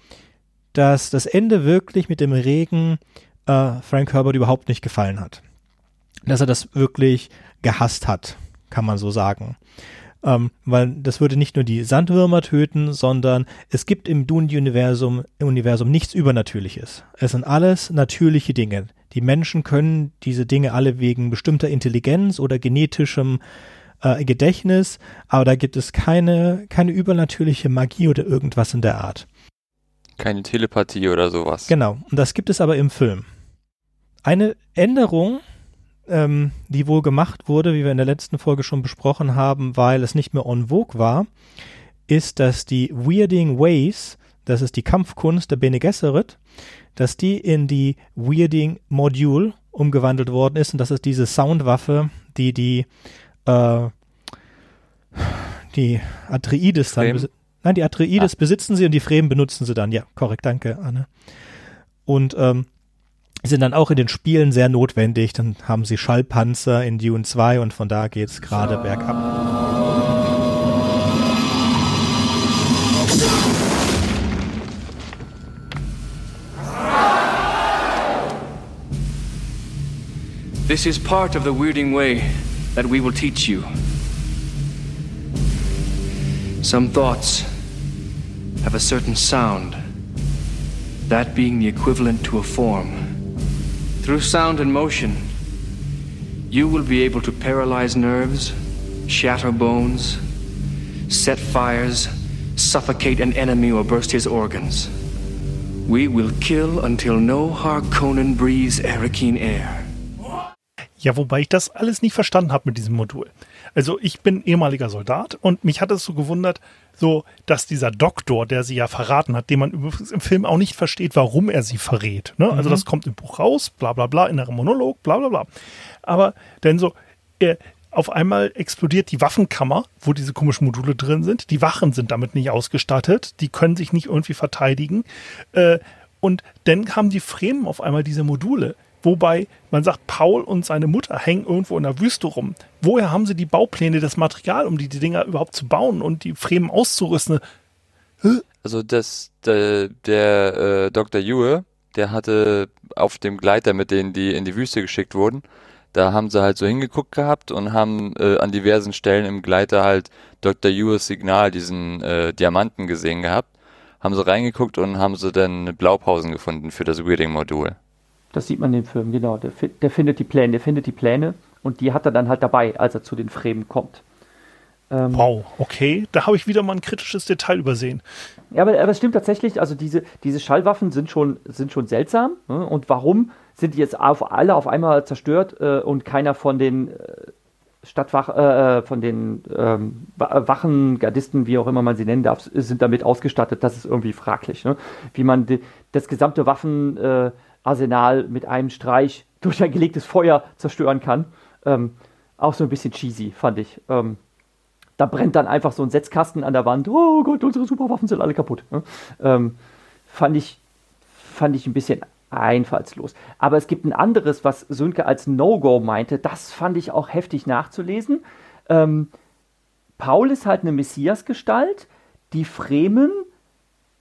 S1: dass das Ende wirklich mit dem Regen äh, Frank Herbert überhaupt nicht gefallen hat. Dass er das wirklich gehasst hat, kann man so sagen. Ähm, weil das würde nicht nur die Sandwürmer töten, sondern es gibt im Dune-Universum Universum nichts Übernatürliches. Es sind alles natürliche Dinge. Die Menschen können diese Dinge alle wegen bestimmter Intelligenz oder genetischem äh, Gedächtnis, aber da gibt es keine, keine übernatürliche Magie oder irgendwas in der Art.
S6: Keine Telepathie oder sowas.
S1: Genau, und das gibt es aber im Film. Eine Änderung, ähm, die wohl gemacht wurde, wie wir in der letzten Folge schon besprochen haben, weil es nicht mehr en vogue war, ist, dass die Weirding Ways, das ist die Kampfkunst der Bene Gesserit, dass die in die Weirding Module umgewandelt worden ist und das ist diese Soundwaffe, die die äh, die Atreides dann Nein, die Atreides ah. besitzen sie und die Fremen benutzen sie dann. Ja, korrekt, danke, Anne. Und ähm, sind dann auch in den Spielen sehr notwendig. Dann haben sie Schallpanzer in Dune 2 und von da geht's gerade bergab.
S7: This is part of the weirding way that we will teach you. Some thoughts have a certain sound, that being the equivalent to a form. Through sound and motion, you will be able to paralyze nerves, shatter bones, set fires, suffocate an enemy, or burst his organs. We will kill until no Harkonnen breathes Arakeen air.
S2: Ja, wobei ich das alles nicht verstanden habe mit diesem Modul. Also ich bin ehemaliger Soldat und mich hat es so gewundert, so, dass dieser Doktor, der sie ja verraten hat, den man im Film auch nicht versteht, warum er sie verrät. Ne? Also mhm. das kommt im Buch raus, bla bla bla, in einem Monolog, bla bla bla. Aber denn so, er, auf einmal explodiert die Waffenkammer, wo diese komischen Module drin sind. Die Wachen sind damit nicht ausgestattet, die können sich nicht irgendwie verteidigen. Äh, und dann haben die Fremen auf einmal diese Module. Wobei man sagt, Paul und seine Mutter hängen irgendwo in der Wüste rum. Woher haben sie die Baupläne, das Material, um die, die Dinger überhaupt zu bauen und die Fremen auszurüsten?
S6: Also das, der, der äh, Dr. Yue, der hatte auf dem Gleiter, mit denen die in die Wüste geschickt wurden, da haben sie halt so hingeguckt gehabt und haben äh, an diversen Stellen im Gleiter halt Dr. Yues Signal, diesen äh, Diamanten gesehen gehabt. Haben sie reingeguckt und haben sie dann Blaupausen gefunden für das Weirding-Modul.
S3: Das sieht man im Film, genau. Der, der, findet die Pläne, der findet die Pläne und die hat er dann halt dabei, als er zu den Fremen kommt.
S2: Ähm, wow, okay, da habe ich wieder mal ein kritisches Detail übersehen.
S3: Ja, aber, aber es stimmt tatsächlich, also diese, diese Schallwaffen sind schon, sind schon seltsam. Ne? Und warum sind die jetzt auf, alle auf einmal zerstört äh, und keiner von den äh, Stadtwach, äh, äh von den ähm, Wachen, Gardisten, wie auch immer man sie nennen darf, sind damit ausgestattet? Das ist irgendwie fraglich. Ne? Wie man die, das gesamte Waffen äh, Arsenal mit einem Streich durch ein gelegtes Feuer zerstören kann. Ähm, auch so ein bisschen cheesy, fand ich. Ähm, da brennt dann einfach so ein Setzkasten an der Wand. Oh Gott, unsere Superwaffen sind alle kaputt. Ne? Ähm, fand, ich, fand ich ein bisschen einfallslos. Aber es gibt ein anderes, was Sönke als No-Go meinte. Das fand ich auch heftig nachzulesen. Ähm, Paul ist halt eine Messias-Gestalt. Die Fremen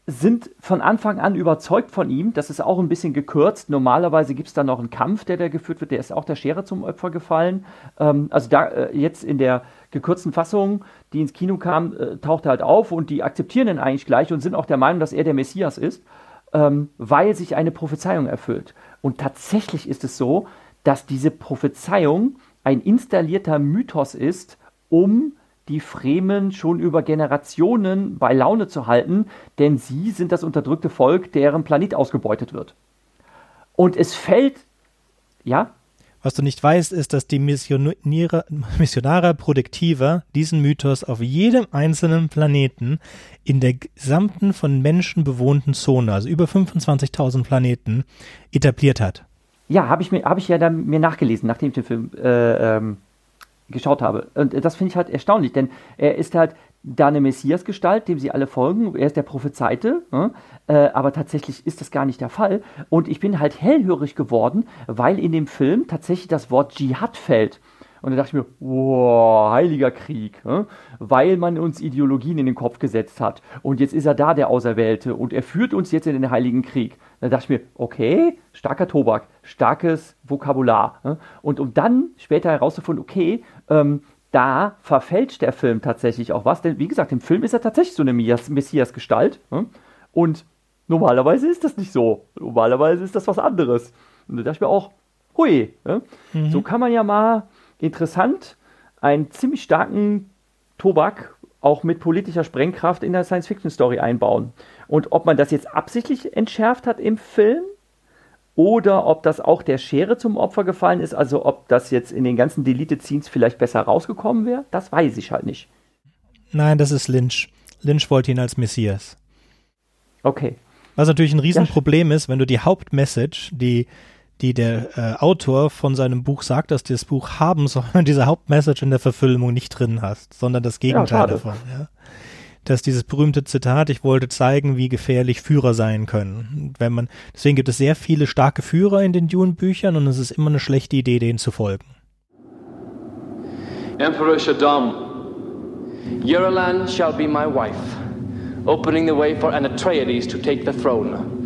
S3: sind von Anfang an überzeugt von ihm. Das ist auch ein bisschen gekürzt. Normalerweise gibt es da noch einen Kampf, der da geführt wird. Der ist auch der Schere zum Opfer gefallen. Ähm, also da äh, jetzt in der gekürzten Fassung, die ins Kino kam, äh, taucht er halt auf und die akzeptieren ihn eigentlich gleich und sind auch der Meinung, dass er der Messias ist, ähm, weil sich eine Prophezeiung erfüllt. Und tatsächlich ist es so, dass diese Prophezeiung ein installierter Mythos ist, um die Fremen schon über Generationen bei Laune zu halten, denn sie sind das unterdrückte Volk, deren Planet ausgebeutet wird. Und es fällt, ja?
S1: Was du nicht weißt, ist, dass die Missionare, Missionare Produktiva diesen Mythos auf jedem einzelnen Planeten in der gesamten von Menschen bewohnten Zone, also über 25.000 Planeten, etabliert hat.
S3: Ja, habe ich, mir, hab ich ja dann mir nachgelesen, nachdem ich den Film äh, ähm, geschaut habe. Und das finde ich halt erstaunlich, denn er ist halt da eine Messias-Gestalt, dem sie alle folgen. Er ist der Prophezeite, ne? äh, aber tatsächlich ist das gar nicht der Fall. Und ich bin halt hellhörig geworden, weil in dem Film tatsächlich das Wort Dschihad fällt. Und da dachte ich mir, wow, heiliger Krieg, ne? weil man uns Ideologien in den Kopf gesetzt hat. Und jetzt ist er da, der Auserwählte, und er führt uns jetzt in den heiligen Krieg. Da dachte ich mir, okay, starker Tobak, starkes Vokabular. Ne? Und um dann später herauszufinden, okay, ähm, da verfälscht der Film tatsächlich auch was. Denn wie gesagt, im Film ist er tatsächlich so eine Messias-Gestalt. Ne? Und normalerweise ist das nicht so. Normalerweise ist das was anderes. Und da dachte ich mir auch, hui, ne? mhm. so kann man ja mal interessant einen ziemlich starken Tobak auch mit politischer Sprengkraft in der Science-Fiction-Story einbauen. Und ob man das jetzt absichtlich entschärft hat im Film oder ob das auch der Schere zum Opfer gefallen ist, also ob das jetzt in den ganzen Deleted Scenes vielleicht besser rausgekommen wäre, das weiß ich halt nicht.
S1: Nein, das ist Lynch. Lynch wollte ihn als Messias.
S3: Okay.
S1: Was natürlich ein Riesenproblem ja. ist, wenn du die Hauptmessage, die die der äh, Autor von seinem Buch sagt, dass das Buch haben soll, diese Hauptmessage in der Verfilmung nicht drin hast, sondern das Gegenteil ja, davon. Ja. Dass dieses berühmte Zitat, ich wollte zeigen, wie gefährlich Führer sein können. Wenn man, deswegen gibt es sehr viele starke Führer in den Dune-Büchern und es ist immer eine schlechte Idee, denen zu folgen.
S7: Emperor Shaddam, Yuralan shall be my wife, opening the way for Anatreides to take the throne.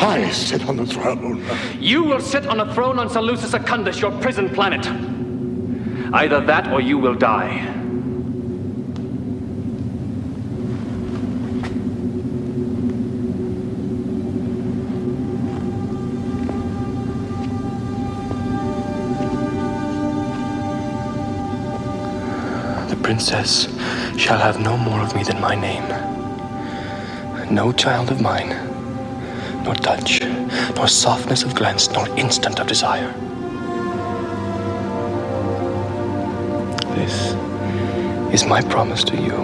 S8: I sit on the throne.
S7: You will sit on a throne on Seleucus Secundus, your prison planet. Either that or you will die. The princess shall have no more of me than my name. No child of mine nor touch, nor softness of glance, nor instant of desire. This is my promise to you.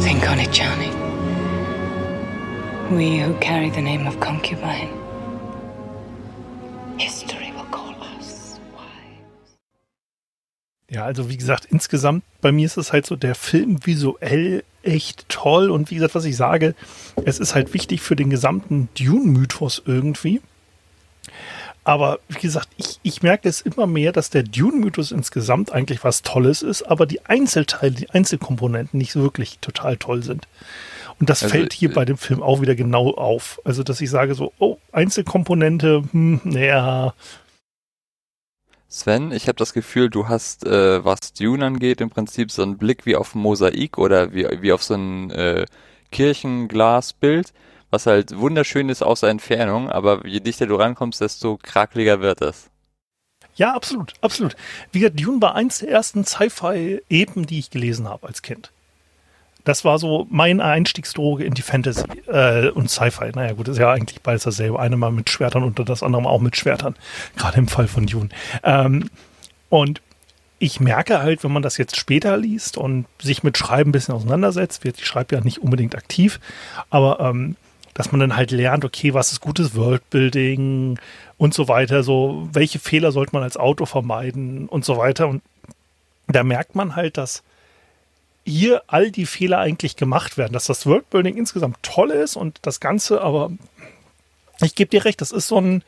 S9: Think on it, Johnny. We who carry the name of concubine
S2: Ja, also wie gesagt, insgesamt bei mir ist es halt so, der Film visuell echt toll und wie gesagt, was ich sage, es ist halt wichtig für den gesamten Dune-Mythos irgendwie. Aber wie gesagt, ich, ich merke es immer mehr, dass der Dune-Mythos insgesamt eigentlich was Tolles ist, aber die Einzelteile, die Einzelkomponenten nicht wirklich total toll sind. Und das also, fällt hier äh, bei dem Film auch wieder genau auf. Also, dass ich sage so, oh, Einzelkomponente, hm, naja,
S6: Sven, ich habe das Gefühl, du hast, äh, was Dune angeht, im Prinzip so einen Blick wie auf ein Mosaik oder wie, wie auf so ein äh, Kirchenglasbild, was halt wunderschön ist aus der Entfernung, aber je dichter du rankommst, desto krakeliger wird es.
S2: Ja, absolut, absolut. Wie gesagt, Dune war eins der ersten Sci-Fi-Epen, die ich gelesen habe als Kind. Das war so mein Einstiegsdroge in die Fantasy äh, und Sci-Fi. Naja, gut, ist ja eigentlich beides dasselbe. Eine mal mit Schwertern und das andere mal auch mit Schwertern. Gerade im Fall von Dune. Ähm, und ich merke halt, wenn man das jetzt später liest und sich mit Schreiben ein bisschen auseinandersetzt, wird, ich schreibe ja nicht unbedingt aktiv, aber ähm, dass man dann halt lernt, okay, was ist gutes Worldbuilding und so weiter, so welche Fehler sollte man als Autor vermeiden und so weiter. Und da merkt man halt, dass hier all die Fehler eigentlich gemacht werden, dass das Worldbuilding insgesamt toll ist und das Ganze aber Ich gebe dir recht, das ist so ein,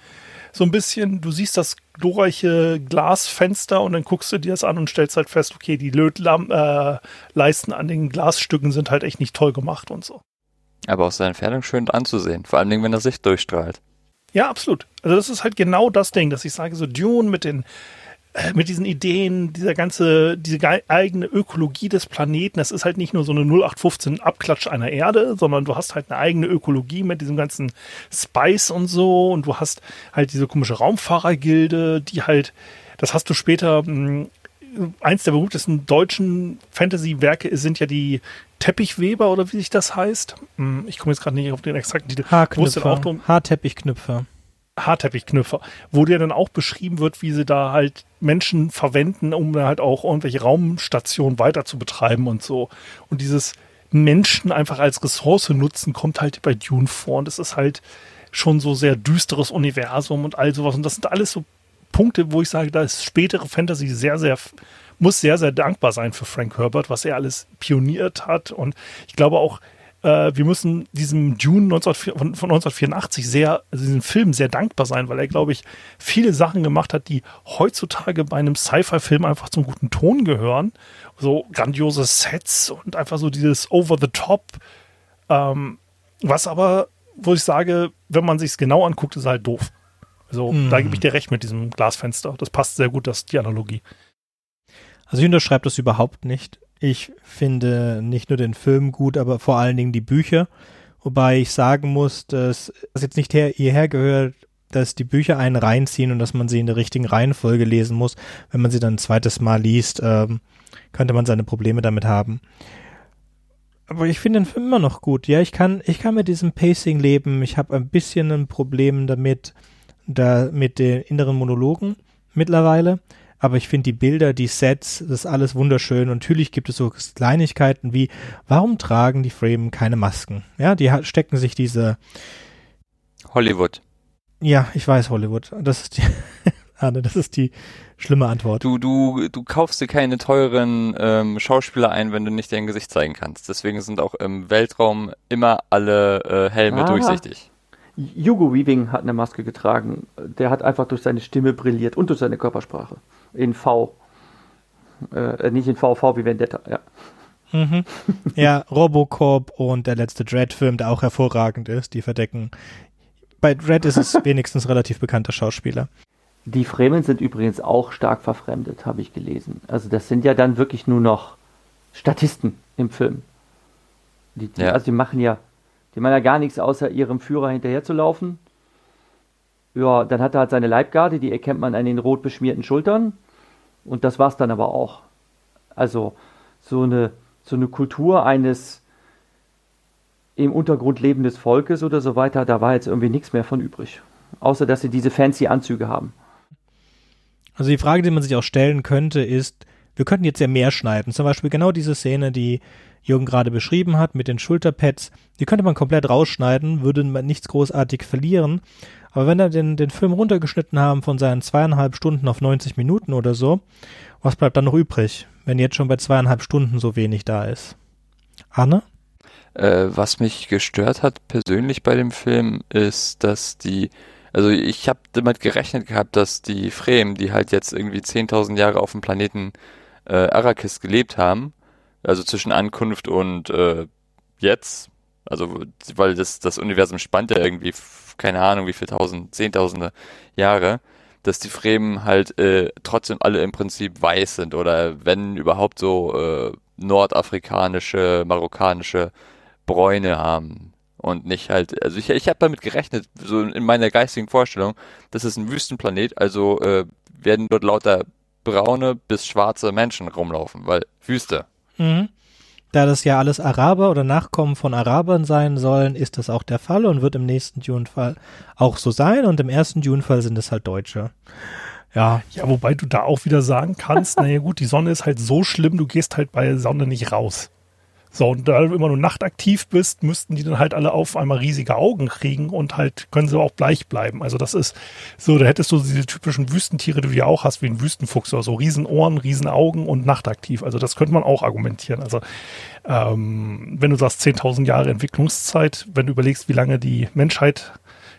S2: so ein bisschen, du siehst das glorreiche Glasfenster und dann guckst du dir das an und stellst halt fest, okay, die Lötleisten äh, an den Glasstücken sind halt echt nicht toll gemacht und so.
S6: Aber aus der Entfernung schön anzusehen, vor allem wenn er sich durchstrahlt.
S2: Ja, absolut. Also das ist halt genau das Ding, dass ich sage, so Dune mit den mit diesen Ideen, dieser ganze, diese eigene Ökologie des Planeten, das ist halt nicht nur so eine 0815 Abklatsch einer Erde, sondern du hast halt eine eigene Ökologie mit diesem ganzen Spice und so und du hast halt diese komische Raumfahrergilde, die halt, das hast du später, mh, hm, eins der berühmtesten deutschen Fantasy-Werke sind ja die Teppichweber oder wie sich das heißt. Hm, ich komme jetzt gerade nicht auf den exakten Titel.
S1: Haarknüpfer. Haarteppichknüpfer.
S2: Haarteppichknüpfer, wo dir dann auch beschrieben wird, wie sie da halt Menschen verwenden, um halt auch irgendwelche Raumstationen weiter zu betreiben und so. Und dieses Menschen einfach als Ressource nutzen, kommt halt bei Dune vor. Und es ist halt schon so sehr düsteres Universum und all sowas. Und das sind alles so Punkte, wo ich sage, da ist spätere Fantasy sehr, sehr, muss sehr, sehr dankbar sein für Frank Herbert, was er alles pioniert hat. Und ich glaube auch, äh, wir müssen diesem Dune 19, von, von 1984 sehr, also diesem Film sehr dankbar sein, weil er, glaube ich, viele Sachen gemacht hat, die heutzutage bei einem Sci-Fi-Film einfach zum guten Ton gehören. So grandiose Sets und einfach so dieses Over the Top. Ähm, was aber, wo ich sage, wenn man sich es genau anguckt, ist halt doof. Also mm. da gebe ich dir recht mit diesem Glasfenster. Das passt sehr gut, das die Analogie.
S1: Also ich unterschreibe das überhaupt nicht. Ich finde nicht nur den Film gut, aber vor allen Dingen die Bücher. Wobei ich sagen muss, dass es jetzt nicht her, hierher gehört, dass die Bücher einen reinziehen und dass man sie in der richtigen Reihenfolge lesen muss. Wenn man sie dann ein zweites Mal liest, ähm, könnte man seine Probleme damit haben. Aber ich finde den Film immer noch gut. Ja, ich kann, ich kann mit diesem Pacing leben. Ich habe ein bisschen ein Problem damit, da mit den inneren Monologen mittlerweile aber ich finde die Bilder, die Sets, das ist alles wunderschön. Und natürlich gibt es so Kleinigkeiten wie, warum tragen die Fremen keine Masken? Ja, die stecken sich diese
S6: Hollywood.
S1: Ja, ich weiß Hollywood. Das ist die, Arne, das ist die schlimme Antwort.
S6: Du, du, du kaufst dir keine teuren ähm, Schauspieler ein, wenn du nicht dein Gesicht zeigen kannst. Deswegen sind auch im Weltraum immer alle äh, Helme ah. durchsichtig.
S3: Hugo Weaving hat eine Maske getragen. Der hat einfach durch seine Stimme brilliert und durch seine Körpersprache. In V. Äh, nicht in VV wie Vendetta, ja.
S1: Mhm. Ja, Robocop und der letzte Dread-Film, der auch hervorragend ist, die verdecken. Bei Dread ist es wenigstens relativ bekannter Schauspieler.
S3: Die Fremen sind übrigens auch stark verfremdet, habe ich gelesen. Also das sind ja dann wirklich nur noch Statisten im Film. Die, die, ja. Also die machen ja die machen ja gar nichts, außer ihrem Führer hinterherzulaufen. Ja, dann hat er halt seine Leibgarde, die erkennt man an den rot beschmierten Schultern. Und das war's dann aber auch. Also so eine, so eine Kultur eines im Untergrund lebendes Volkes oder so weiter, da war jetzt irgendwie nichts mehr von übrig. Außer dass sie diese fancy Anzüge haben.
S1: Also die Frage, die man sich auch stellen könnte, ist, wir könnten jetzt ja mehr schneiden. Zum Beispiel genau diese Szene, die Jürgen gerade beschrieben hat mit den Schulterpads, die könnte man komplett rausschneiden, würde man nichts großartig verlieren. Aber wenn er den, den Film runtergeschnitten haben von seinen zweieinhalb Stunden auf 90 Minuten oder so, was bleibt dann noch übrig, wenn jetzt schon bei zweieinhalb Stunden so wenig da ist? Anne?
S6: Äh, was mich gestört hat persönlich bei dem Film ist, dass die, also ich habe damit gerechnet gehabt, dass die Fremen, die halt jetzt irgendwie 10.000 Jahre auf dem Planeten äh, Arrakis gelebt haben, also zwischen Ankunft und äh, jetzt, also weil das, das Universum spannt ja irgendwie, keine Ahnung, wie viel tausend, zehntausende Jahre, dass die Fremen halt äh, trotzdem alle im Prinzip weiß sind oder wenn überhaupt so äh, nordafrikanische, marokkanische Bräune haben und nicht halt, also ich, ich habe damit gerechnet, so in meiner geistigen Vorstellung, das ist ein Wüstenplanet, also äh, werden dort lauter braune bis schwarze Menschen rumlaufen, weil Wüste.
S1: Mhm. Da das ja alles Araber oder Nachkommen von Arabern sein sollen, ist das auch der Fall und wird im nächsten Dune-Fall auch so sein. Und im ersten Dune-Fall sind es halt Deutsche. Ja.
S2: Ja, wobei du da auch wieder sagen kannst, naja gut, die Sonne ist halt so schlimm, du gehst halt bei Sonne nicht raus. So, und da du immer nur nachtaktiv bist, müssten die dann halt alle auf einmal riesige Augen kriegen und halt können sie auch bleich bleiben. Also das ist so, da hättest du diese typischen Wüstentiere, die du ja auch hast, wie ein Wüstenfuchs oder so, Riesenohren, Riesenaugen und nachtaktiv. Also das könnte man auch argumentieren. Also ähm, wenn du sagst 10.000 Jahre Entwicklungszeit, wenn du überlegst, wie lange die Menschheit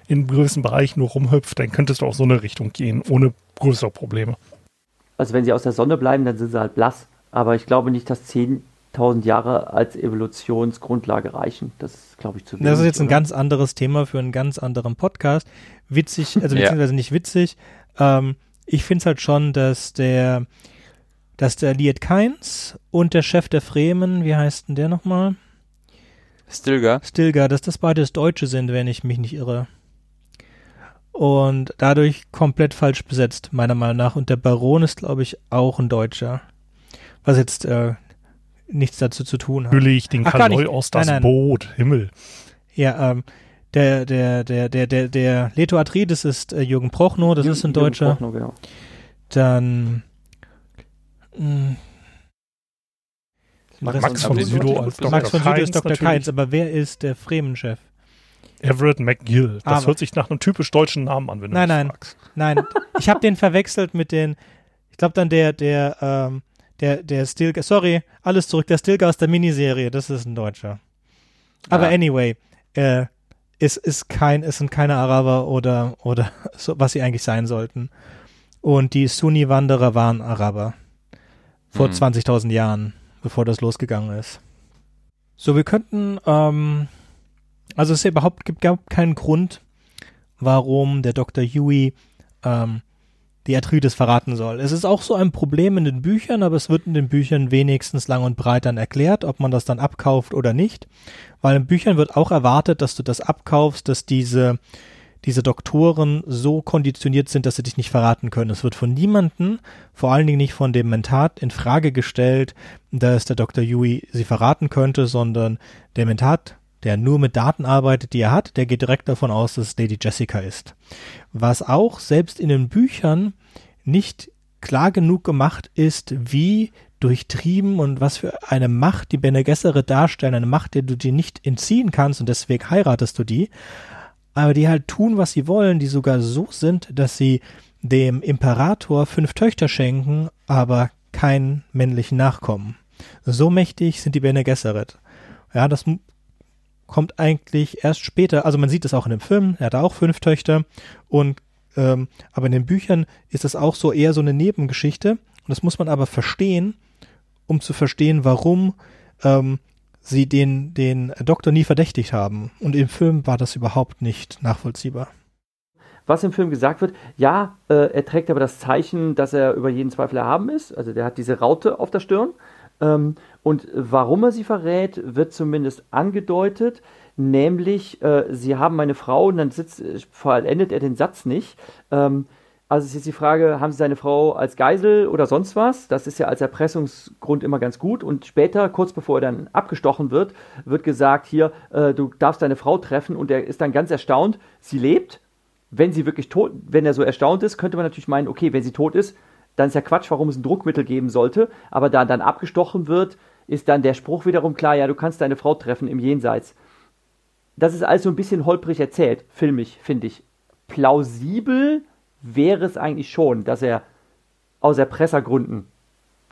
S2: in gewissen Bereichen nur rumhüpft, dann könntest du auch so eine Richtung gehen, ohne größere Probleme.
S3: Also wenn sie aus der Sonne bleiben, dann sind sie halt blass. Aber ich glaube nicht, dass 10.000 Jahre als Evolutionsgrundlage reichen. Das ist, glaube ich, zu wenig.
S1: Das ist jetzt ein
S3: oder?
S1: ganz anderes Thema für einen ganz anderen Podcast. Witzig, also
S6: Ja.
S1: beziehungsweise nicht witzig. Ähm, ich finde es halt schon, dass der, dass der Liet Kynes und der Chef der Fremen, wie heißt denn der nochmal?
S6: Stilgar.
S1: Stilgar, dass das beides Deutsche sind, wenn ich mich nicht irre. Und dadurch komplett falsch besetzt, meiner Meinung nach. Und der Baron ist, glaube ich, auch ein Deutscher. Was jetzt äh, nichts dazu zu tun hat.
S2: Natürlich den
S1: Ach, gar
S2: Kaloi aus das
S1: Nein, nein.
S2: Boot, Himmel.
S1: Ja, ähm, der, der, der, der, der, der Leto Atreides ist äh, Jürgen Prochnow, das ist ein
S3: Jürgen
S1: Deutscher.
S3: Prochnow, genau.
S1: Dann mh,
S2: Max,
S1: das-
S2: von
S6: den
S2: Sydow
S6: Sydow
S2: als
S6: Dr.
S1: Max von
S2: Kynes
S1: ist Dr. Kynes, aber wer ist der Fremenchef?
S2: Everett McGill. Das
S1: Aber-
S2: hört sich nach einem typisch deutschen Namen an, wenn du
S1: Nein,
S2: mich
S1: nein.
S2: fragst.
S1: Nein, ich habe den verwechselt mit den, ich glaube dann der, der, ähm, der, der Stilgar, sorry, alles zurück, der Stilgar aus der Miniserie, das ist ein Deutscher. Aber
S6: Ah.
S1: anyway, äh, es ist kein, es sind keine Araber oder, oder so, was sie eigentlich sein sollten. Und die Sunni-Wanderer waren Araber. Vor
S6: Hm.
S1: 20.000 Jahren, bevor das losgegangen ist. So, wir könnten, ähm, also es ist überhaupt, gibt überhaupt keinen Grund, warum der Dr. Huey ähm, die Atreides verraten soll. Es ist auch so ein Problem in den Büchern, aber es wird in den Büchern wenigstens lang und breit dann erklärt, ob man das dann abkauft oder nicht. Weil in Büchern wird auch erwartet, dass du das abkaufst, dass diese, diese Doktoren so konditioniert sind, dass sie dich nicht verraten können. Es wird von niemandem, vor allen Dingen nicht von dem Mentat, in Frage gestellt, dass der Dr. Huey sie verraten könnte, sondern der Mentat, der nur mit Daten arbeitet, die er hat, der geht direkt davon aus, dass es Lady Jessica ist. Was auch selbst in den Büchern nicht klar genug gemacht ist, wie durchtrieben und was für eine Macht die Bene Gesserit darstellen, eine Macht, der du dir nicht entziehen kannst und deswegen heiratest du die, aber die halt tun, was sie wollen, die sogar so sind, dass sie dem Imperator fünf Töchter schenken, aber keinen männlichen Nachkommen. So mächtig sind die Bene Gesserit. Ja, das kommt eigentlich erst später, also man sieht es auch in dem Film, er hat auch fünf Töchter und ähm, aber in den Büchern ist das auch so eher so eine Nebengeschichte und das muss man aber verstehen, um zu verstehen, warum ähm, sie den, den Doktor nie verdächtigt haben. Und im Film war das überhaupt nicht nachvollziehbar.
S3: Was im Film gesagt wird, ja, äh, er trägt aber das Zeichen, dass er über jeden Zweifel erhaben ist. Also der hat diese Raute auf der Stirn. Ähm, und warum er sie verrät, wird zumindest angedeutet. Nämlich, äh, sie haben meine Frau, und dann sitzt, äh, vollendet er den Satz nicht. Ähm, also ist jetzt die Frage, haben Sie seine Frau als Geisel oder sonst was? Das ist ja als Erpressungsgrund immer ganz gut. Und später, kurz bevor er dann abgestochen wird, wird gesagt, hier, äh, du darfst deine Frau treffen. Und er ist dann ganz erstaunt, sie lebt. Wenn sie wirklich tot, wenn er so erstaunt ist, könnte man natürlich meinen, okay, wenn sie tot ist, dann ist ja Quatsch, warum es ein Druckmittel geben sollte. Aber da dann abgestochen wird, ist dann der Spruch wiederum klar, ja, du kannst deine Frau treffen im Jenseits. Das ist alles so ein bisschen holprig erzählt, filmig, finde ich. Plausibel wäre es eigentlich schon, dass er aus Erpressergründen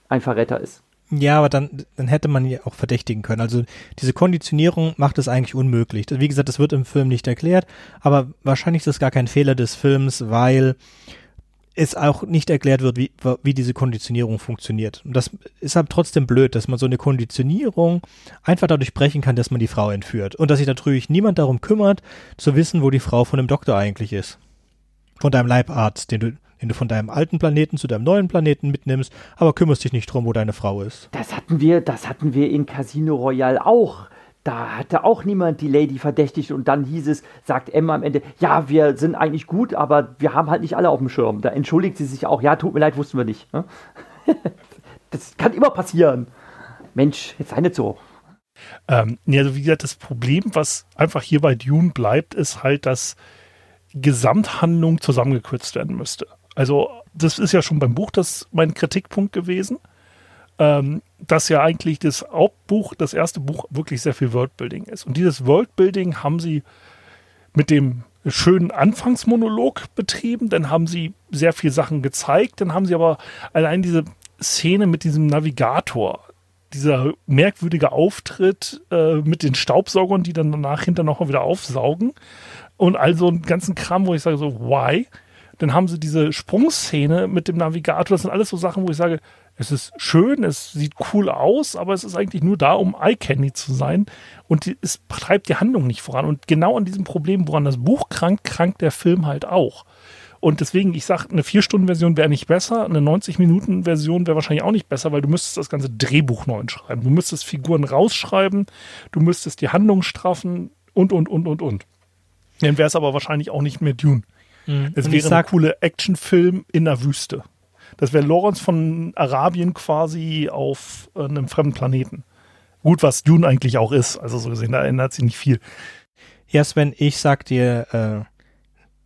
S3: ein Verräter ist.
S1: Ja, aber dann, dann hätte man ihn auch verdächtigen können. Also diese Konditionierung macht es eigentlich unmöglich. Wie gesagt, das wird im Film nicht erklärt, aber wahrscheinlich ist das gar kein Fehler des Films, weil es auch nicht erklärt wird, wie, wie diese Konditionierung funktioniert. Und das ist halt trotzdem blöd, dass man so eine Konditionierung einfach dadurch brechen kann, dass man die Frau entführt. Und dass sich natürlich niemand darum kümmert, zu wissen, wo die Frau von dem Doktor eigentlich ist. Von deinem Leibarzt, den du, den du von deinem alten Planeten zu deinem neuen Planeten mitnimmst, aber kümmerst dich nicht drum, wo deine Frau ist.
S3: Das hatten wir, das hatten wir in Casino Royale auch. Da hatte auch niemand die Lady verdächtigt und dann hieß es, sagt Emma am Ende, ja, wir sind eigentlich gut, aber wir haben halt nicht alle auf dem Schirm. Da entschuldigt sie sich auch, ja, tut mir leid, wussten wir nicht. ne? Das kann immer passieren. Mensch, jetzt sei nicht so.
S2: Ähm, ja, also wie gesagt, das Problem, was einfach hier bei Dune bleibt, ist halt, dass Gesamthandlung zusammengekürzt werden müsste. Also, das ist ja schon beim Buch das mein Kritikpunkt gewesen, ähm, dass ja eigentlich das Hauptbuch, das erste Buch, wirklich sehr viel Worldbuilding ist. Und dieses Worldbuilding haben sie mit dem schönen Anfangsmonolog betrieben, dann haben sie sehr viel Sachen gezeigt, dann haben sie aber allein diese Szene mit diesem Navigator, dieser merkwürdige Auftritt äh, mit den Staubsaugern, die dann danach hinter noch wieder aufsaugen, und all so einen ganzen Kram, wo ich sage so, why? Dann haben sie diese Sprungszene mit dem Navigator. Das sind alles so Sachen, wo ich sage, es ist schön, es sieht cool aus, aber es ist eigentlich nur da, um Eye-Candy zu sein. Und die, es treibt die Handlung nicht voran. Und genau an diesem Problem, woran das Buch krankt, krankt der Film halt auch. Und deswegen, ich sage, eine 4-Stunden-Version wäre nicht besser, eine 90-Minuten-Version wäre wahrscheinlich auch nicht besser, weil du müsstest das ganze Drehbuch neu schreiben. Du müsstest Figuren rausschreiben, du müsstest die Handlung straffen und, und, und, und, und. Dann wäre es aber wahrscheinlich auch nicht mehr Dune.
S1: Mhm.
S2: Es wäre
S1: ich
S2: ein
S1: sag-
S2: cooler Actionfilm in der Wüste. Das wäre Lawrence von Arabien quasi auf äh, einem fremden Planeten. Gut, was Dune eigentlich auch ist. Also so gesehen, da ändert sich nicht viel.
S1: Ja, Sven, ich sag dir, äh,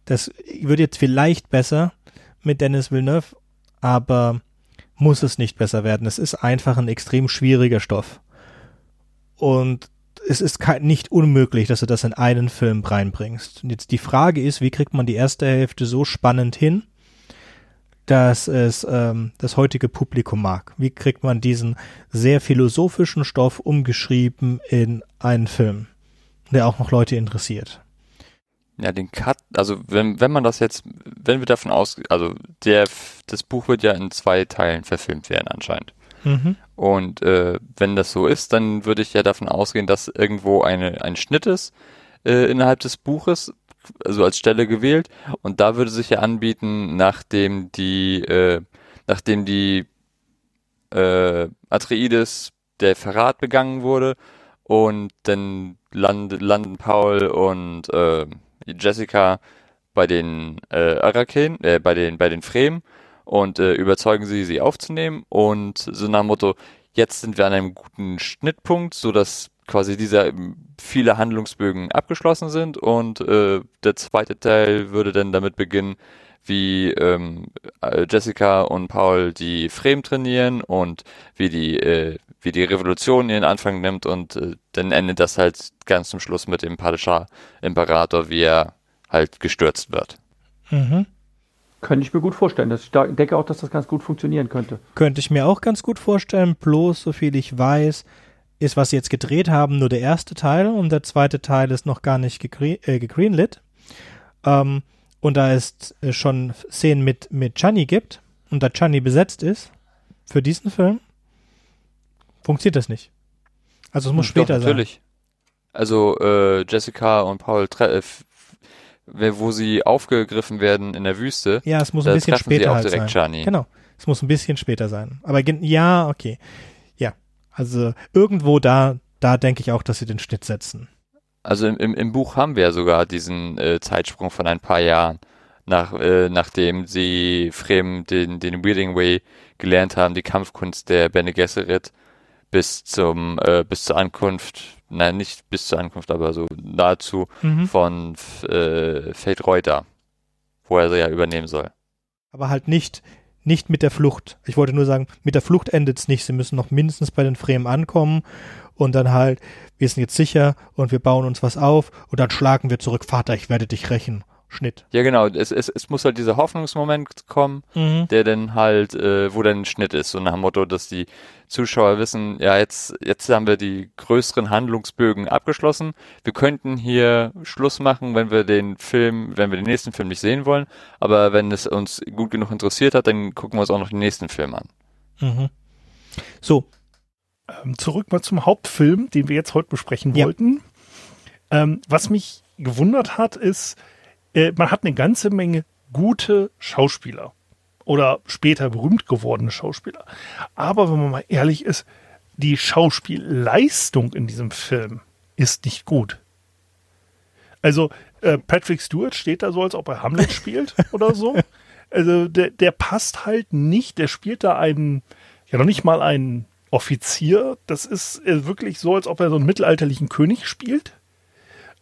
S1: das wird jetzt vielleicht besser mit Dennis Villeneuve, aber muss es nicht besser werden. Es ist einfach ein extrem schwieriger Stoff. Und es ist nicht unmöglich, dass du das in einen Film reinbringst. Und jetzt die Frage ist, wie kriegt man die erste Hälfte so spannend hin, dass es ähm, das heutige Publikum mag? Wie kriegt man diesen sehr philosophischen Stoff umgeschrieben in einen Film, der auch noch Leute interessiert?
S6: Ja, den Cut, also wenn, wenn man das jetzt, wenn wir davon aus, also der, das Buch wird ja in zwei Teilen verfilmt werden anscheinend.
S1: Mhm.
S6: Und äh, wenn das so ist, dann würde ich ja davon ausgehen, dass irgendwo eine, ein Schnitt ist äh, innerhalb des Buches, also als Stelle gewählt. Und da würde sich ja anbieten, nachdem die, äh, nachdem die äh, Atreides der Verrat begangen wurde und dann land, landen Paul und äh, Jessica bei den äh, Araken, äh, bei den bei den Fremen und äh, überzeugen sie, sie aufzunehmen und so nach dem Motto, jetzt sind wir an einem guten Schnittpunkt, so dass quasi dieser ähm, viele Handlungsbögen abgeschlossen sind und äh, der zweite Teil würde dann damit beginnen, wie ähm, äh, Jessica und Paul die Fremen trainieren und wie die äh, wie die Revolution ihren Anfang nimmt und äh, dann endet das halt ganz zum Schluss mit dem Padishah Imperator, wie er halt gestürzt wird.
S1: Mhm.
S3: Könnte ich mir gut vorstellen. Ich denke auch, dass das ganz gut funktionieren könnte.
S1: Könnte ich mir auch ganz gut vorstellen, bloß so viel ich weiß, ist, was sie jetzt gedreht haben, nur der erste Teil und der zweite Teil ist noch gar nicht gegre äh, gegreenlit. Ähm, und da es äh, schon Szenen mit, mit Chani gibt und da Chani besetzt ist für diesen Film, funktioniert das nicht. Also es muss
S6: Doch,
S1: später
S6: natürlich. Also äh, Jessica und Paul, äh, wo sie aufgegriffen werden in der Wüste,
S1: sein. Ja, es muss ein bisschen später
S6: auch
S1: halt
S6: direkt
S1: sein.
S6: Chani.
S1: Genau. Es muss ein bisschen später sein. Aber ja, okay. Also irgendwo da, da denke ich auch, dass sie den Schnitt setzen.
S6: Also im, im, im Buch haben wir ja sogar diesen äh, Zeitsprung von ein paar Jahren, nach, äh, nachdem sie Fremen den, den Wheeling Way gelernt haben, die Kampfkunst der Bene Gesserit, bis zum äh, bis zur Ankunft, nein, nicht bis zur Ankunft, aber so nahezu
S1: Mhm.
S6: von äh, Fate Reuter, wo er sie ja übernehmen soll.
S1: Aber halt nicht, nicht mit der Flucht. Ich wollte nur sagen, mit der Flucht endet's nicht. Sie müssen noch mindestens bei den Fremen ankommen und dann halt, wir sind jetzt sicher und wir bauen uns was auf und dann schlagen wir zurück, Vater, ich werde dich rächen. Schnitt.
S6: Ja, genau. Es, es, es muss halt dieser Hoffnungsmoment kommen,
S1: Mhm.
S6: der dann halt, äh, wo dann ein Schnitt ist, so nach dem Motto, dass die Zuschauer wissen, ja, jetzt, jetzt haben wir die größeren Handlungsbögen abgeschlossen. Wir könnten hier Schluss machen, wenn wir den Film, wenn wir den nächsten Film nicht sehen wollen. Aber wenn es uns gut genug interessiert hat, dann gucken wir uns auch noch den nächsten Film an.
S1: Mhm. So,
S2: Ähm, zurück mal zum Hauptfilm, den wir jetzt heute besprechen
S1: Ja.
S2: wollten. Ähm, was mich gewundert hat, ist, äh, man hat eine ganze Menge gute Schauspieler oder später berühmt gewordene Schauspieler. Aber wenn man mal ehrlich ist, die Schauspielleistung in diesem Film ist nicht gut. Also äh, Patrick Stewart steht da so, als ob er Hamlet spielt oder so. Also der, der passt halt nicht. Der spielt da einen, ja noch nicht mal einen Offizier. Das ist äh, wirklich so, als ob er so einen mittelalterlichen König spielt.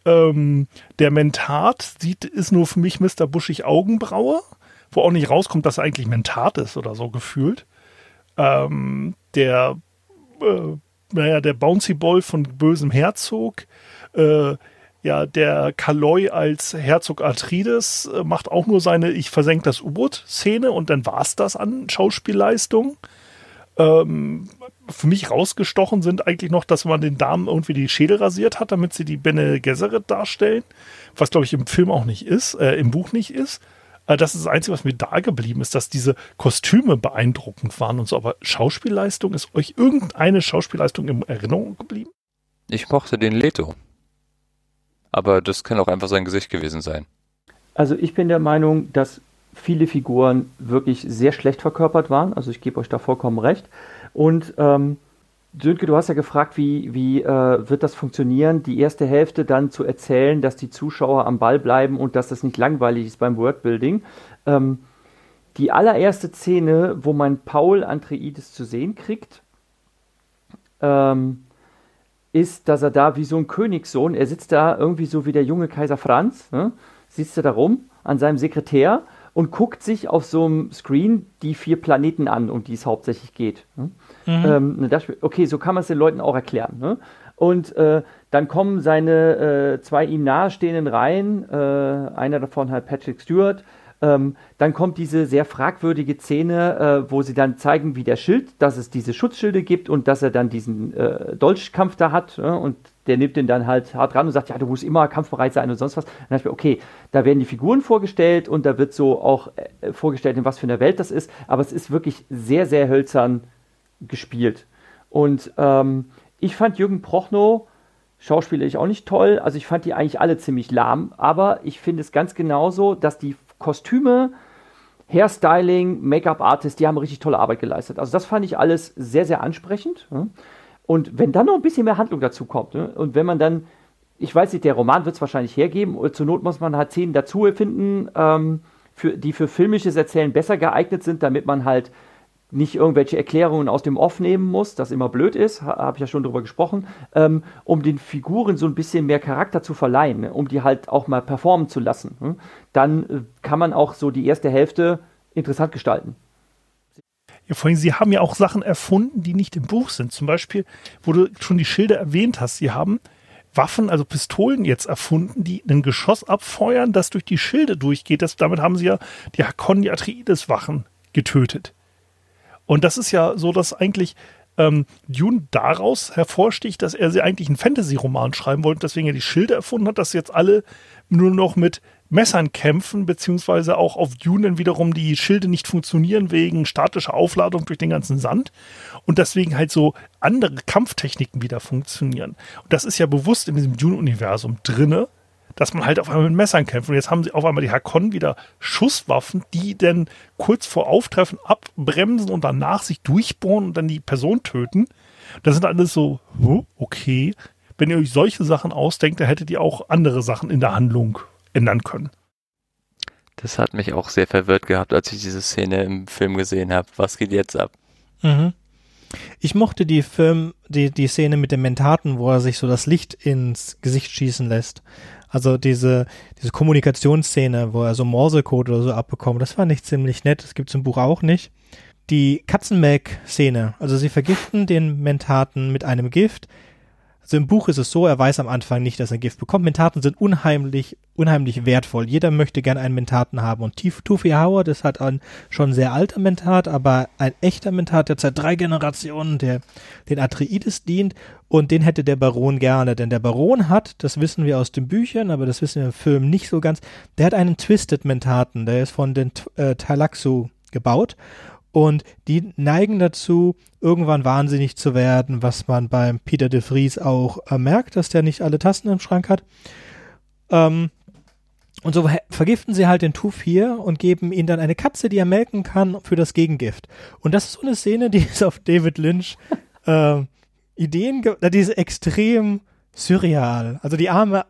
S2: Ähm, der Mentat sieht, ist nur für mich Mr. Buschig Augenbraue, wo auch nicht rauskommt, dass er eigentlich Mentat ist oder so gefühlt. Ähm, der, äh, naja, der Bouncy Ball von bösem Herzog, äh, ja, der Kaloi als Herzog Atrides äh, macht auch nur seine Ich versenk das U-Boot-Szene und dann war's das an Schauspielleistung. Ähm, für mich rausgestochen sind eigentlich noch, dass man den Damen irgendwie die Schädel rasiert hat, damit sie die Bene Gesserit darstellen, was glaube ich im Film auch nicht ist, äh, im Buch nicht ist. Äh, das ist das Einzige, was mir da geblieben ist, dass diese Kostüme beeindruckend waren und so. Aber Schauspielleistung, ist euch irgendeine Schauspielleistung in Erinnerung geblieben?
S6: Ich mochte den Leto. Aber das kann auch einfach sein Gesicht gewesen sein.
S3: Also ich bin der Meinung, dass viele Figuren wirklich sehr schlecht verkörpert waren. Also ich gebe euch da vollkommen recht. Und ähm, Sönke, du hast ja gefragt, wie, wie äh, wird das funktionieren, die erste Hälfte dann zu erzählen, dass die Zuschauer am Ball bleiben und dass das nicht langweilig ist beim Wordbuilding. Ähm, die allererste Szene, wo man Paul Atreides zu sehen kriegt, ähm, ist, dass er da wie so ein Königssohn, er sitzt da irgendwie so wie der junge Kaiser Franz, ne, sitzt er da rum an seinem Sekretär und guckt sich auf so einem Screen die vier Planeten an, um die es hauptsächlich geht. Ne? Mhm. Ähm, okay, so kann man es den Leuten auch erklären. Ne? Und äh, dann kommen seine äh, zwei ihm nahestehenden Reihen, äh, einer davon halt Patrick Stewart, ähm, dann kommt diese sehr fragwürdige Szene, äh, wo sie dann zeigen, wie der Schild, dass es diese Schutzschilde gibt und dass er dann diesen äh, Dolchkampf da hat. Ja, und der nimmt den dann halt hart ran und sagt, ja, du musst immer kampfbereit sein und sonst was. Dann dachte ich mir, okay, da werden die Figuren vorgestellt und da wird so auch äh, vorgestellt, in was für einer Welt das ist. Aber es ist wirklich sehr, sehr hölzern gespielt. Und ähm, ich fand Jürgen Prochnow Schauspieler ich auch nicht toll. Also ich fand die eigentlich alle ziemlich lahm. Aber ich finde es ganz genauso, dass die Kostüme, Hairstyling, Make-up-Artist, die haben richtig tolle Arbeit geleistet. Also das fand ich alles sehr, sehr ansprechend. Und wenn dann noch ein bisschen mehr Handlung dazu kommt ne? und wenn man dann, ich weiß nicht, der Roman wird es wahrscheinlich hergeben, zur Not muss man halt Szenen dazu erfinden, ähm, für, die für filmisches Erzählen besser geeignet sind, damit man halt nicht irgendwelche Erklärungen aus dem Off nehmen muss, das immer blöd ist, habe ich ja schon drüber gesprochen, ähm, um den Figuren so ein bisschen mehr Charakter zu verleihen, ne, um die halt auch mal performen zu lassen. Ne? Dann äh, kann man auch so die erste Hälfte interessant gestalten.
S2: Ja, vor allem, sie haben ja auch Sachen erfunden, die nicht im Buch sind. Zum Beispiel, wo du schon die Schilder erwähnt hast, sie haben Waffen, also Pistolen jetzt erfunden, die ein Geschoss abfeuern, das durch die Schilde durchgeht. Das, damit haben sie ja die Hakon, die Atreides-Wachen getötet. Und das ist ja so, dass eigentlich ähm, Dune daraus hervorsticht, dass er sie eigentlich einen Fantasy-Roman schreiben wollte, deswegen er die Schilde erfunden hat, dass jetzt alle nur noch mit Messern kämpfen, beziehungsweise auch auf Dune dann wiederum die Schilde nicht funktionieren wegen statischer Aufladung durch den ganzen Sand und deswegen halt so andere Kampftechniken wieder funktionieren. Und das ist ja bewusst in diesem Dune-Universum drinne, dass man halt auf einmal mit Messern kämpft. Und jetzt haben sie auf einmal die Hakon wieder Schusswaffen, die dann kurz vor Auftreffen abbremsen und danach sich durchbohren und dann die Person töten. Das sind alles so, okay. Wenn ihr euch solche Sachen ausdenkt, dann hättet ihr auch andere Sachen in der Handlung ändern können.
S6: Das hat mich auch sehr verwirrt gehabt, als ich diese Szene im Film gesehen habe. Was geht jetzt ab?
S1: Mhm. Ich mochte die Film, die, die Szene mit dem Mentaten, wo er sich so das Licht ins Gesicht schießen lässt. Also diese, diese Kommunikationsszene, wo er so Morsecode oder so abbekommt, das fand ich ziemlich nett. Das gibt's im Buch auch nicht. Die Katzenmelk-Szene, also sie vergiften den Mentaten mit einem Gift, also im Buch ist es so, er weiß am Anfang nicht, dass er Gift bekommt. Mentaten sind unheimlich, unheimlich wertvoll. Jeder möchte gern einen Mentaten haben. Und Tufi Howard ist halt ein schon sehr alter Mentat, aber ein echter Mentat, der seit drei Generationen der, den Atreides dient. Und den hätte der Baron gerne. Denn der Baron hat, das wissen wir aus den Büchern, aber das wissen wir im Film nicht so ganz, der hat einen Twisted Mentaten. Der ist von den äh, Talaxu gebaut. Und die neigen dazu, irgendwann wahnsinnig zu werden, was man beim Peter de Vries auch äh, merkt, dass der nicht alle Tasten im Schrank hat. Ähm, und so vergiften sie halt den Tuf hier und geben ihm dann eine Katze, die er melken kann, für das Gegengift. Und das ist so eine Szene, die ist auf David Lynch äh, Ideen, die ist extrem surreal. Also die arme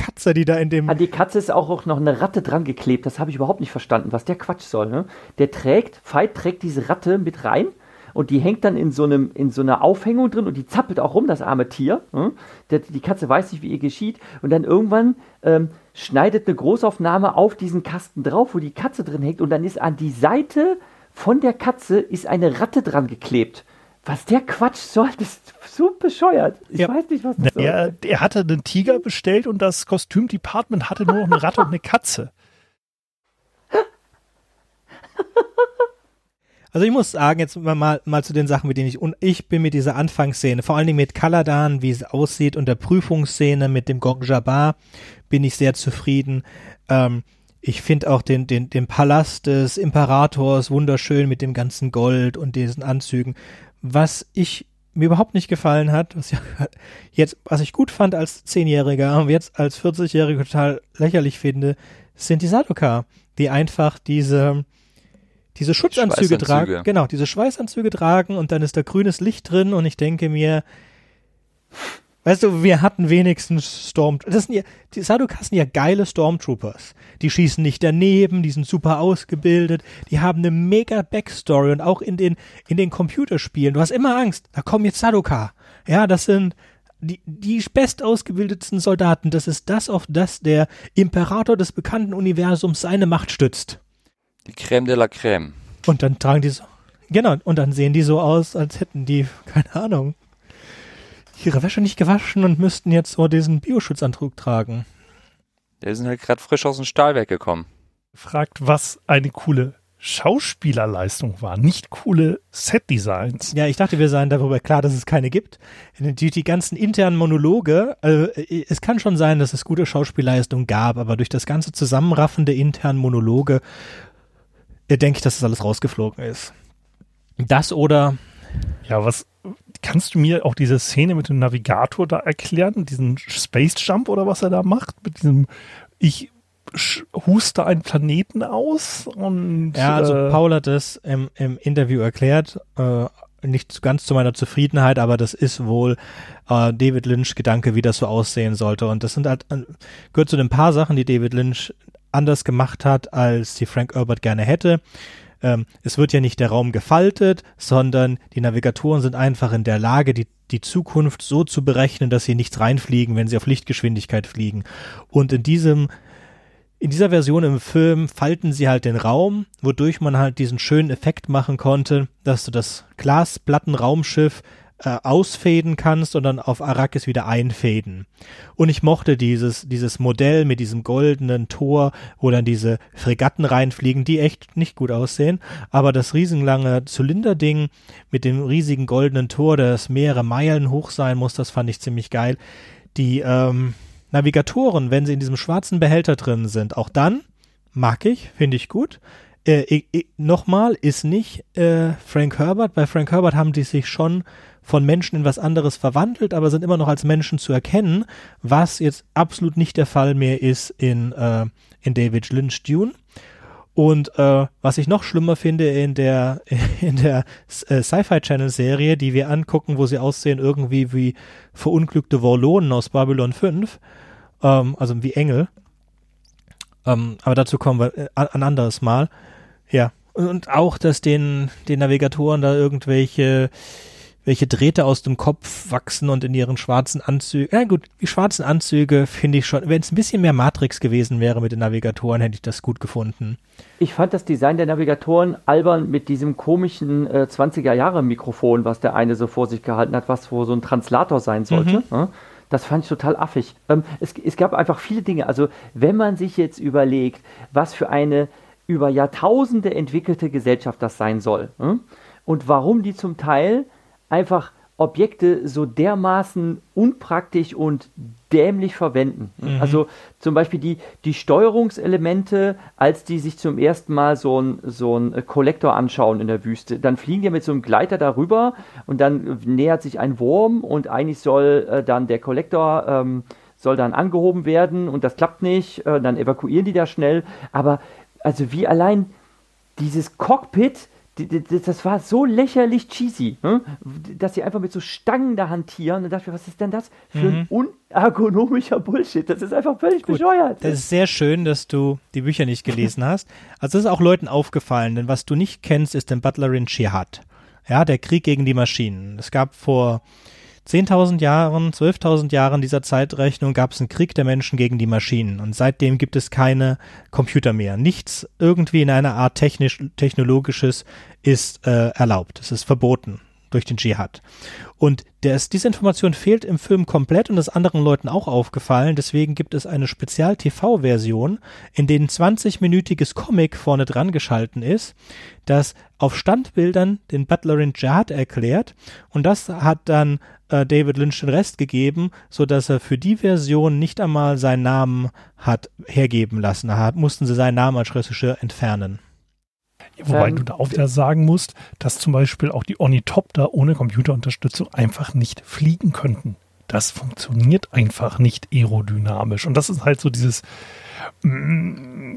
S1: Katze, die da in dem.
S3: An die Katze ist auch, noch eine Ratte dran geklebt. Das habe ich überhaupt nicht verstanden, was der Quatsch soll. Ne? Der trägt, Veit trägt diese Ratte mit rein und die hängt dann in so, einem, in so einer Aufhängung drin und die zappelt auch rum, das arme Tier. Ne? Der, die Katze weiß nicht, wie ihr geschieht. Und dann irgendwann ähm, schneidet eine Großaufnahme auf diesen Kasten drauf, wo die Katze drin hängt und dann ist an die Seite von der Katze ist eine Ratte dran geklebt. Was der Quatsch soll, das ist so bescheuert. Ich ja. weiß nicht, was das
S2: soll. Er, er hatte einen Tiger bestellt und das Kostümdepartment hatte nur noch eine Ratte und eine Katze.
S1: Also ich muss sagen, jetzt mal, mal zu den Sachen, mit denen ich, und ich bin mit dieser Anfangsszene, vor allen Dingen mit Kaladan, wie es aussieht, und der Prüfungsszene mit dem Gog Jabbar, bin ich sehr zufrieden. Ähm, ich finde auch den, den, den Palast des Imperators wunderschön mit dem ganzen Gold und diesen Anzügen. Was ich mir überhaupt nicht gefallen hat, was, ja, jetzt, was ich gut fand als Zehnjähriger und jetzt als 40-Jähriger total lächerlich finde, sind die Sadoka, die einfach diese, diese Schutzanzüge tragen. Genau, diese Schweißanzüge tragen und dann ist da grünes Licht drin und ich denke mir, Weißt du, wir hatten wenigstens Storm. Das sind ja, die Sadokas sind ja geile Stormtroopers. Die schießen nicht daneben, die sind super ausgebildet, die haben eine mega Backstory und auch in den, in den Computerspielen. Du hast immer Angst, da kommen jetzt Sadoka. Ja, das sind die, die bestausgebildetsten Soldaten. Das ist das, auf das der Imperator des bekannten Universums seine Macht stützt.
S6: Die Crème de la Crème.
S1: Und dann tragen die so, genau, und dann sehen die so aus, als hätten die, keine Ahnung, ihre Wäsche nicht gewaschen und müssten jetzt so diesen Bioschutzantrag tragen.
S6: Die sind halt gerade frisch aus dem Stahlwerk gekommen.
S2: Fragt, was eine coole Schauspielerleistung war, nicht coole Setdesigns.
S1: Ja, ich dachte, wir seien darüber klar, dass es keine gibt. Die, die ganzen internen Monologe, äh, es kann schon sein, dass es gute Schauspielleistung gab, aber durch das ganze Zusammenraffen der internen Monologe äh, denke ich, dass das alles rausgeflogen ist. Das oder
S2: ja, was kannst du mir auch diese Szene mit dem Navigator da erklären, diesen Space Jump oder was er da macht, mit diesem ich huste einen Planeten aus und
S1: ja, also äh, Paul hat das im, im Interview erklärt, äh, nicht ganz zu meiner Zufriedenheit, aber das ist wohl äh, David Lynch Gedanke, wie das so aussehen sollte. Und das sind halt äh, gehört zu den paar Sachen, die David Lynch anders gemacht hat, als die Frank Herbert gerne hätte ähm, es wird ja nicht der Raum gefaltet, sondern die Navigatoren sind einfach in der Lage, die, die Zukunft so zu berechnen, dass sie nichts reinfliegen, wenn sie auf Lichtgeschwindigkeit fliegen. Und in diesem in dieser Version im Film falten sie halt den Raum, wodurch man halt diesen schönen Effekt machen konnte, dass du das Glasplattenraumschiff äh, ausfäden kannst und dann auf Arrakis wieder einfäden. Und ich mochte dieses, dieses Modell mit diesem goldenen Tor, wo dann diese Fregatten reinfliegen, die echt nicht gut aussehen. Aber das riesenlange Zylinderding mit dem riesigen goldenen Tor, das mehrere Meilen hoch sein muss, das fand ich ziemlich geil. Die ähm, Navigatoren, wenn sie in diesem schwarzen Behälter drin sind, auch dann mag ich, finde ich gut. Äh, Nochmal ist nicht äh, Frank Herbert. Bei Frank Herbert haben die sich schon von Menschen in was anderes verwandelt, aber sind immer noch als Menschen zu erkennen, was jetzt absolut nicht der Fall mehr ist in, äh, in David Lynch Dune. Und äh, was ich noch schlimmer finde in der in der äh, Sci-Fi Channel Serie, die wir angucken, wo sie aussehen irgendwie wie verunglückte Warlonen aus Babylon 5, ähm, also wie Engel. Ähm, aber dazu kommen wir äh, ein anderes Mal. Ja. Und auch, dass den, den Navigatoren da irgendwelche welche Drähte aus dem Kopf wachsen und in ihren schwarzen Anzügen. Ja gut, die schwarzen Anzüge finde ich schon. Wenn es ein bisschen mehr Matrix gewesen wäre mit den Navigatoren, hätte ich das gut gefunden.
S3: Ich fand das Design der Navigatoren albern mit diesem komischen äh, 20er Jahre Mikrofon, was der eine so vor sich gehalten hat, was wo so ein Translator sein sollte. Mhm. Ja? Das fand ich total affig. Ähm, es, es gab einfach viele Dinge. Also wenn man sich jetzt überlegt, was für eine über Jahrtausende entwickelte Gesellschaft das sein soll hm? und warum die zum Teil einfach Objekte so dermaßen unpraktisch und dämlich verwenden. Mhm. Also zum Beispiel die, die Steuerungselemente, als die sich zum ersten Mal so ein, so ein Kollektor anschauen in der Wüste, dann fliegen die mit so einem Gleiter darüber und dann nähert sich ein Wurm und eigentlich soll äh, dann der Kollektor ähm, soll dann angehoben werden und das klappt nicht, äh, dann evakuieren die da schnell. Aber also wie allein dieses Cockpit das war so lächerlich cheesy, hm? dass sie einfach mit so Stangen da hantieren. Und dachte ich, was ist denn das für mhm. ein unergonomischer Bullshit? Das ist einfach völlig Gut, bescheuert.
S1: Das ist sehr schön, dass du die Bücher nicht gelesen hast. Also das ist auch Leuten aufgefallen, denn was du nicht kennst, ist den Butlerin Shihad. Ja, der Krieg gegen die Maschinen. Es gab vor 10.000 Jahren, 12.000 Jahren dieser Zeitrechnung gab es einen Krieg der Menschen gegen die Maschinen und seitdem gibt es keine Computer mehr. Nichts irgendwie in einer Art technisch, technologisches ist äh, erlaubt. Es ist verboten. durch den Dschihad. Und das, diese Information fehlt im Film komplett und ist anderen Leuten auch aufgefallen. Deswegen gibt es eine Spezial-TV-Version, in denen 20-minütiges Comic vorne dran geschalten ist, das auf Standbildern den Butlerin Dschihad erklärt. Und das hat dann äh, David Lynch den Rest gegeben, so dass er für die Version nicht einmal seinen Namen hat hergeben lassen. Da mussten sie seinen Namen als Regisseur entfernen.
S2: Wobei ähm, du da auch wieder sagen musst, dass zum Beispiel auch die Ornithopter ohne Computerunterstützung einfach nicht fliegen könnten. Das funktioniert einfach nicht aerodynamisch. Und das ist halt so dieses,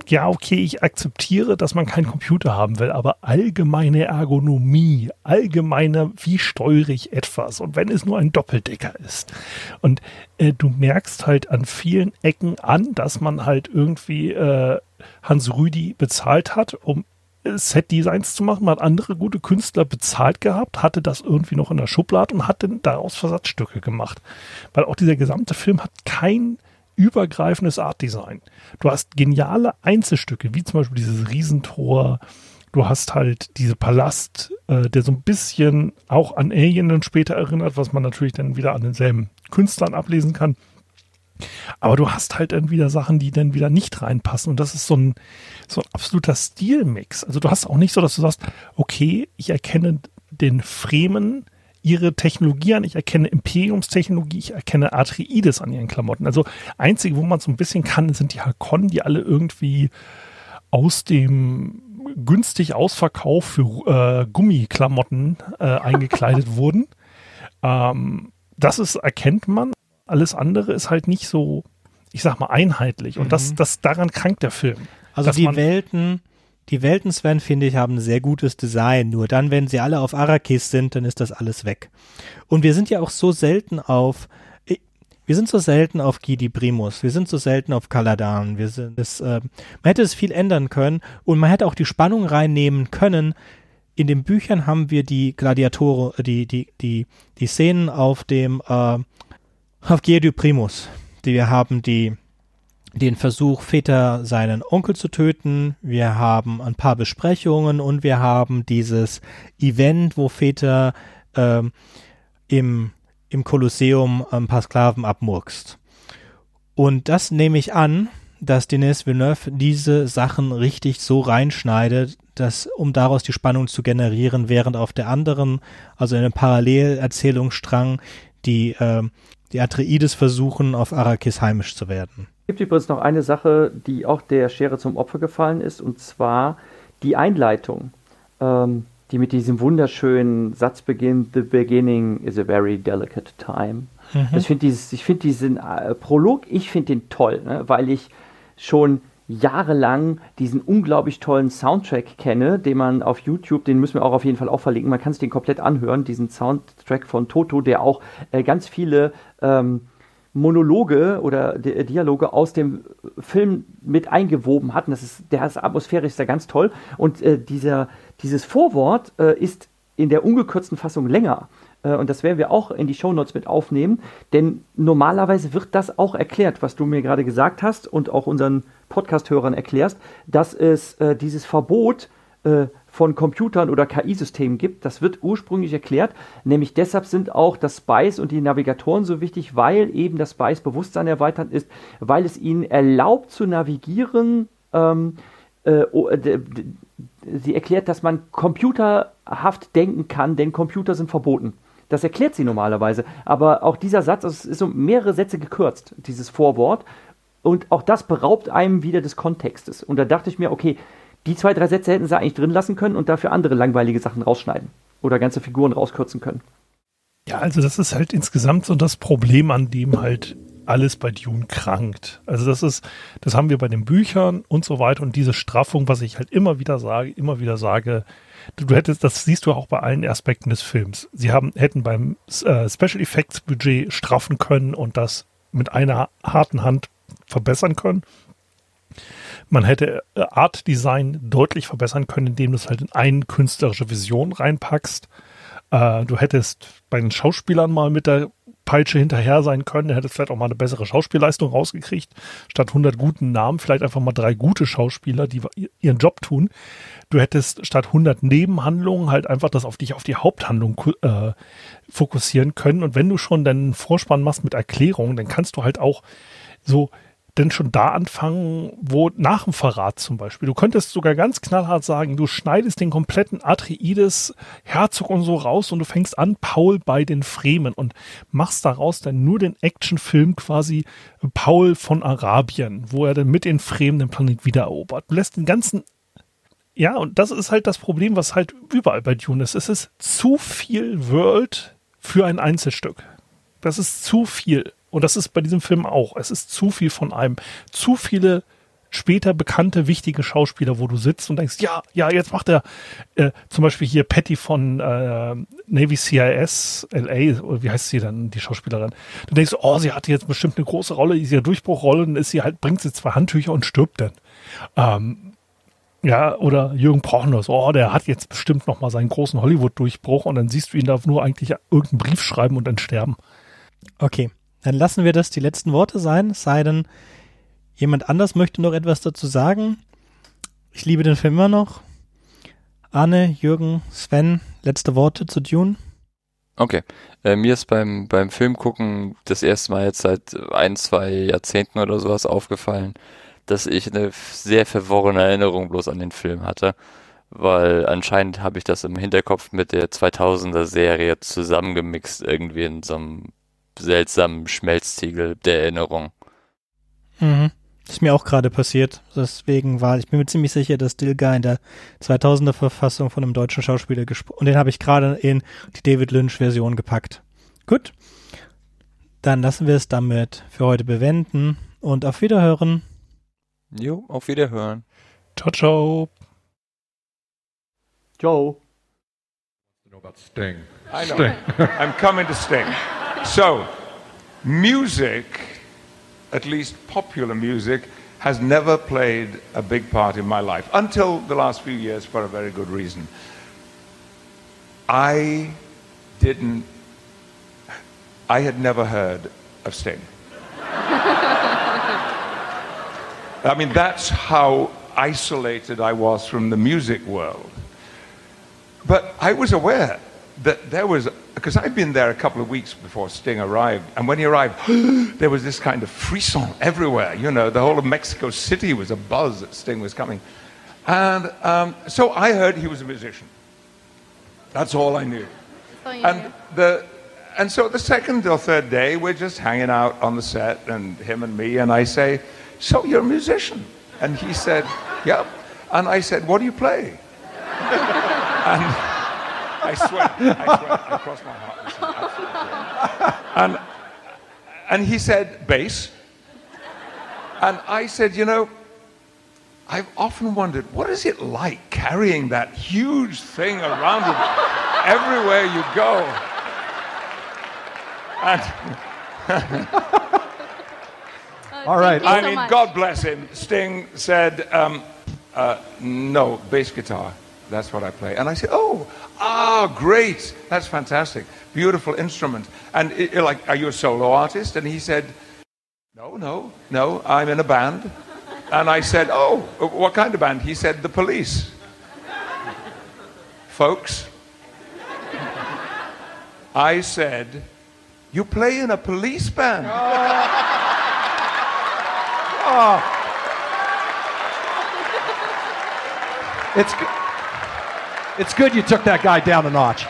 S2: ja, okay, ich akzeptiere, dass man keinen Computer haben will, aber allgemeine Ergonomie, allgemeine, wie steuere ich etwas und wenn es nur ein Doppeldecker ist. Und äh, du merkst halt an vielen Ecken an, dass man halt irgendwie äh, Hans Rüdi bezahlt hat, um Set-Designs zu machen. Man hat andere gute Künstler bezahlt gehabt, hatte das irgendwie noch in der Schublade und hat dann daraus Versatzstücke gemacht. Weil auch dieser gesamte Film hat kein übergreifendes Art-Design. Du hast geniale Einzelstücke, wie zum Beispiel dieses Riesentor. Du hast halt diese Palast, äh, der so ein bisschen auch an Alien dann später erinnert, was man natürlich dann wieder an denselben Künstlern ablesen kann. Aber du hast halt dann wieder Sachen, die dann wieder nicht reinpassen. Und das ist so ein, so ein absoluter Stilmix. Also du hast auch nicht so, dass du sagst, okay, ich erkenne den Fremen ihre Technologie an, ich erkenne Imperiumstechnologie, ich erkenne Atreides an ihren Klamotten. Also einzige, wo man so ein bisschen kann, sind die Hakon, die alle irgendwie aus dem günstig Ausverkauf für äh, Gummiklamotten äh, eingekleidet wurden. Ähm, das ist, erkennt man. Alles andere ist halt nicht so, ich sag mal, einheitlich. Und mhm. das, das, daran krankt der Film.
S1: Also die Welten, die Welten, Sven, finde ich, haben ein sehr gutes Design. Nur dann, wenn sie alle auf Arrakis sind, dann ist das alles weg. Und wir sind ja auch so selten auf, wir sind so selten auf Gidi Primus, wir sind so selten auf Kaladan, wir sind es, äh, man hätte es viel ändern können und man hätte auch die Spannung reinnehmen können. In den Büchern haben wir die Gladiatoren, die, die, die, die Szenen auf dem, äh, auf Giedu Primus. Die, wir haben die, den Versuch, Väter seinen Onkel zu töten. Wir haben ein paar Besprechungen und wir haben dieses Event, wo Väter ähm, im, im Kolosseum ein paar Sklaven abmurkst. Und das nehme ich an, dass Denis Villeneuve diese Sachen richtig so reinschneidet, dass, um daraus die Spannung zu generieren, während auf der anderen, also in einem Parallelerzählungsstrang, die, äh, die Atreides versuchen, auf Arrakis heimisch zu werden.
S3: Es gibt übrigens noch eine Sache, die auch der Schere zum Opfer gefallen ist, und zwar die Einleitung, ähm, die mit diesem wunderschönen Satz beginnt: The beginning is a very delicate time. Mhm. Ich finde find diesen äh, Prolog, ich finde den toll, ne, weil ich schon jahrelang diesen unglaublich tollen Soundtrack kenne, den man auf YouTube, den müssen wir auch auf jeden Fall auch verlinken, man kann sich den komplett anhören, diesen Soundtrack von Toto, der auch äh, ganz viele ähm, Monologe oder Di Dialoge aus dem Film mit eingewoben hat. Und das ist, der ist atmosphärisch ist ganz toll. Und äh, dieser, dieses Vorwort äh, ist in der ungekürzten Fassung länger. Äh, und das werden wir auch in die Shownotes mit aufnehmen, denn normalerweise wird das auch erklärt, was du mir gerade gesagt hast und auch unseren Podcast-Hörern erklärst, dass es äh, dieses Verbot äh, von Computern oder KI-Systemen gibt. Das wird ursprünglich erklärt, nämlich deshalb sind auch das Spice und die Navigatoren so wichtig, weil eben das Spice Bewusstsein erweitert ist, weil es ihnen erlaubt zu navigieren. Ähm, äh, sie erklärt, dass man computerhaft denken kann, denn Computer sind verboten. Das erklärt sie normalerweise. Aber auch dieser Satz, also es ist um mehrere Sätze gekürzt, dieses Vorwort. Und auch das beraubt einem wieder des Kontextes. Und da dachte ich mir, okay, die zwei, drei Sätze hätten sie eigentlich drin lassen können und dafür andere langweilige Sachen rausschneiden. Oder ganze Figuren rauskürzen können.
S2: Ja, also das ist halt insgesamt so das Problem, an dem halt alles bei Dune krankt. Also das ist, das haben wir bei den Büchern und so weiter und diese Straffung, was ich halt immer wieder sage, immer wieder sage, du hättest, das siehst du auch bei allen Aspekten des Films. Sie haben, hätten beim äh, Special Effects Budget straffen können und das mit einer harten Hand verbessern können. Man hätte äh, Art Design deutlich verbessern können, indem du es halt in eine künstlerische Vision reinpackst. Äh, du hättest bei den Schauspielern mal mit der Peitsche hinterher sein können. Er hätte vielleicht auch mal eine bessere Schauspielleistung rausgekriegt. Statt 100 guten Namen vielleicht einfach mal drei gute Schauspieler, die ihren Job tun. Du hättest statt 100 Nebenhandlungen halt einfach das auf dich, auf die Haupthandlung äh, fokussieren können. Und wenn du schon deinen Vorspann machst mit Erklärungen, dann kannst du halt auch so denn schon da anfangen, wo nach dem Verrat zum Beispiel. Du könntest sogar ganz knallhart sagen, du schneidest den kompletten Atreides, Herzog und so raus und du fängst an, Paul bei den Fremen und machst daraus dann nur den Actionfilm quasi Paul von Arabien, wo er dann mit den Fremen den Planet wiedererobert. Du lässt den ganzen ja, und das ist halt das Problem, was halt überall bei Dune ist. Es ist zu viel World für ein Einzelstück. Das ist zu viel. Und das ist bei diesem Film auch. Es ist zu viel von einem. Zu viele später bekannte, wichtige Schauspieler, wo du sitzt und denkst, ja, ja, jetzt macht er äh, zum Beispiel hier Patty von äh, Navy CIS LA, oder wie heißt sie dann, die Schauspielerin? Du denkst, oh, sie hatte jetzt bestimmt eine große Rolle, ist ihre Durchbruchrolle, dann ist sie halt, bringt sie zwei Handtücher und stirbt dann. Ähm, ja, oder Jürgen Prochnow, oh, der hat jetzt bestimmt nochmal seinen großen Hollywood-Durchbruch und dann siehst du ihn da nur eigentlich irgendeinen Brief schreiben und dann sterben.
S1: Okay, dann lassen wir das die letzten Worte sein, es sei denn, jemand anders möchte noch etwas dazu sagen. Ich liebe den Film immer noch. Arne, Jürgen, Sven, letzte Worte zu Dune?
S6: Okay. Äh, mir ist beim, beim Film das erste Mal jetzt seit ein, zwei Jahrzehnten oder sowas aufgefallen, dass ich eine sehr verworrene Erinnerung bloß an den Film hatte. Weil anscheinend habe ich das im Hinterkopf mit der 2000er Serie zusammengemixt irgendwie in so einem seltsamen Schmelztiegel der Erinnerung.
S1: Mhm. Das ist mir auch gerade passiert. Deswegen war, ich bin mir ziemlich sicher, dass Dilga in der 2000er Verfassung von einem deutschen Schauspieler gesprochen und den habe ich gerade in die David Lynch Version gepackt. Gut. Dann lassen wir es damit für heute bewenden und auf Wiederhören.
S6: Jo, auf Wiederhören.
S2: Ciao, ciao.
S3: Ciao.
S10: Sting. I know. Sting. I'm coming to Sting. So, music, at least popular music, has never played a big part in my life until the last few years for a very good reason. I didn't, I had never heard of Sting. I mean, that's how isolated I was from the music world. But I was aware that there was because I'd been there a couple of weeks before Sting arrived, and when he arrived, there was this kind of frisson everywhere. You know, the whole of Mexico City was a buzz that Sting was coming. And um, so I heard he was a musician. That's all I knew. and the and so the second or third day, we're just hanging out on the set, and him and me, and I say, "So you're a musician?" And he said, "Yep." And I said, "What do you play?" and I swear, I swear, I cross my heart. And, and he said, bass. And I said, you know, I've often wondered, what is it like carrying that huge thing around with everywhere you go? And
S11: All right.
S10: I mean, God bless him. Sting said, um, uh, no, bass guitar. That's what I play. And I said, oh, ah, great. That's fantastic. Beautiful instrument. And it, like, are you a solo artist? And he said, no, no, no, I'm in a band. And I said, oh, what kind of band? He said, the police. Folks, I said, you play in a police band.
S11: Oh. It's good. It's good you took that guy down a notch.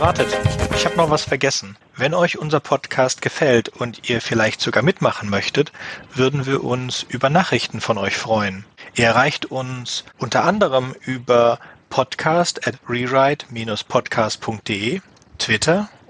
S12: Wartet, ich habe noch was vergessen. Wenn euch unser Podcast gefällt und ihr vielleicht sogar mitmachen möchtet, würden wir uns über Nachrichten von euch freuen. Ihr erreicht uns unter anderem über podcast at rewrite-podcast.de, Twitter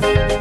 S1: Thank you.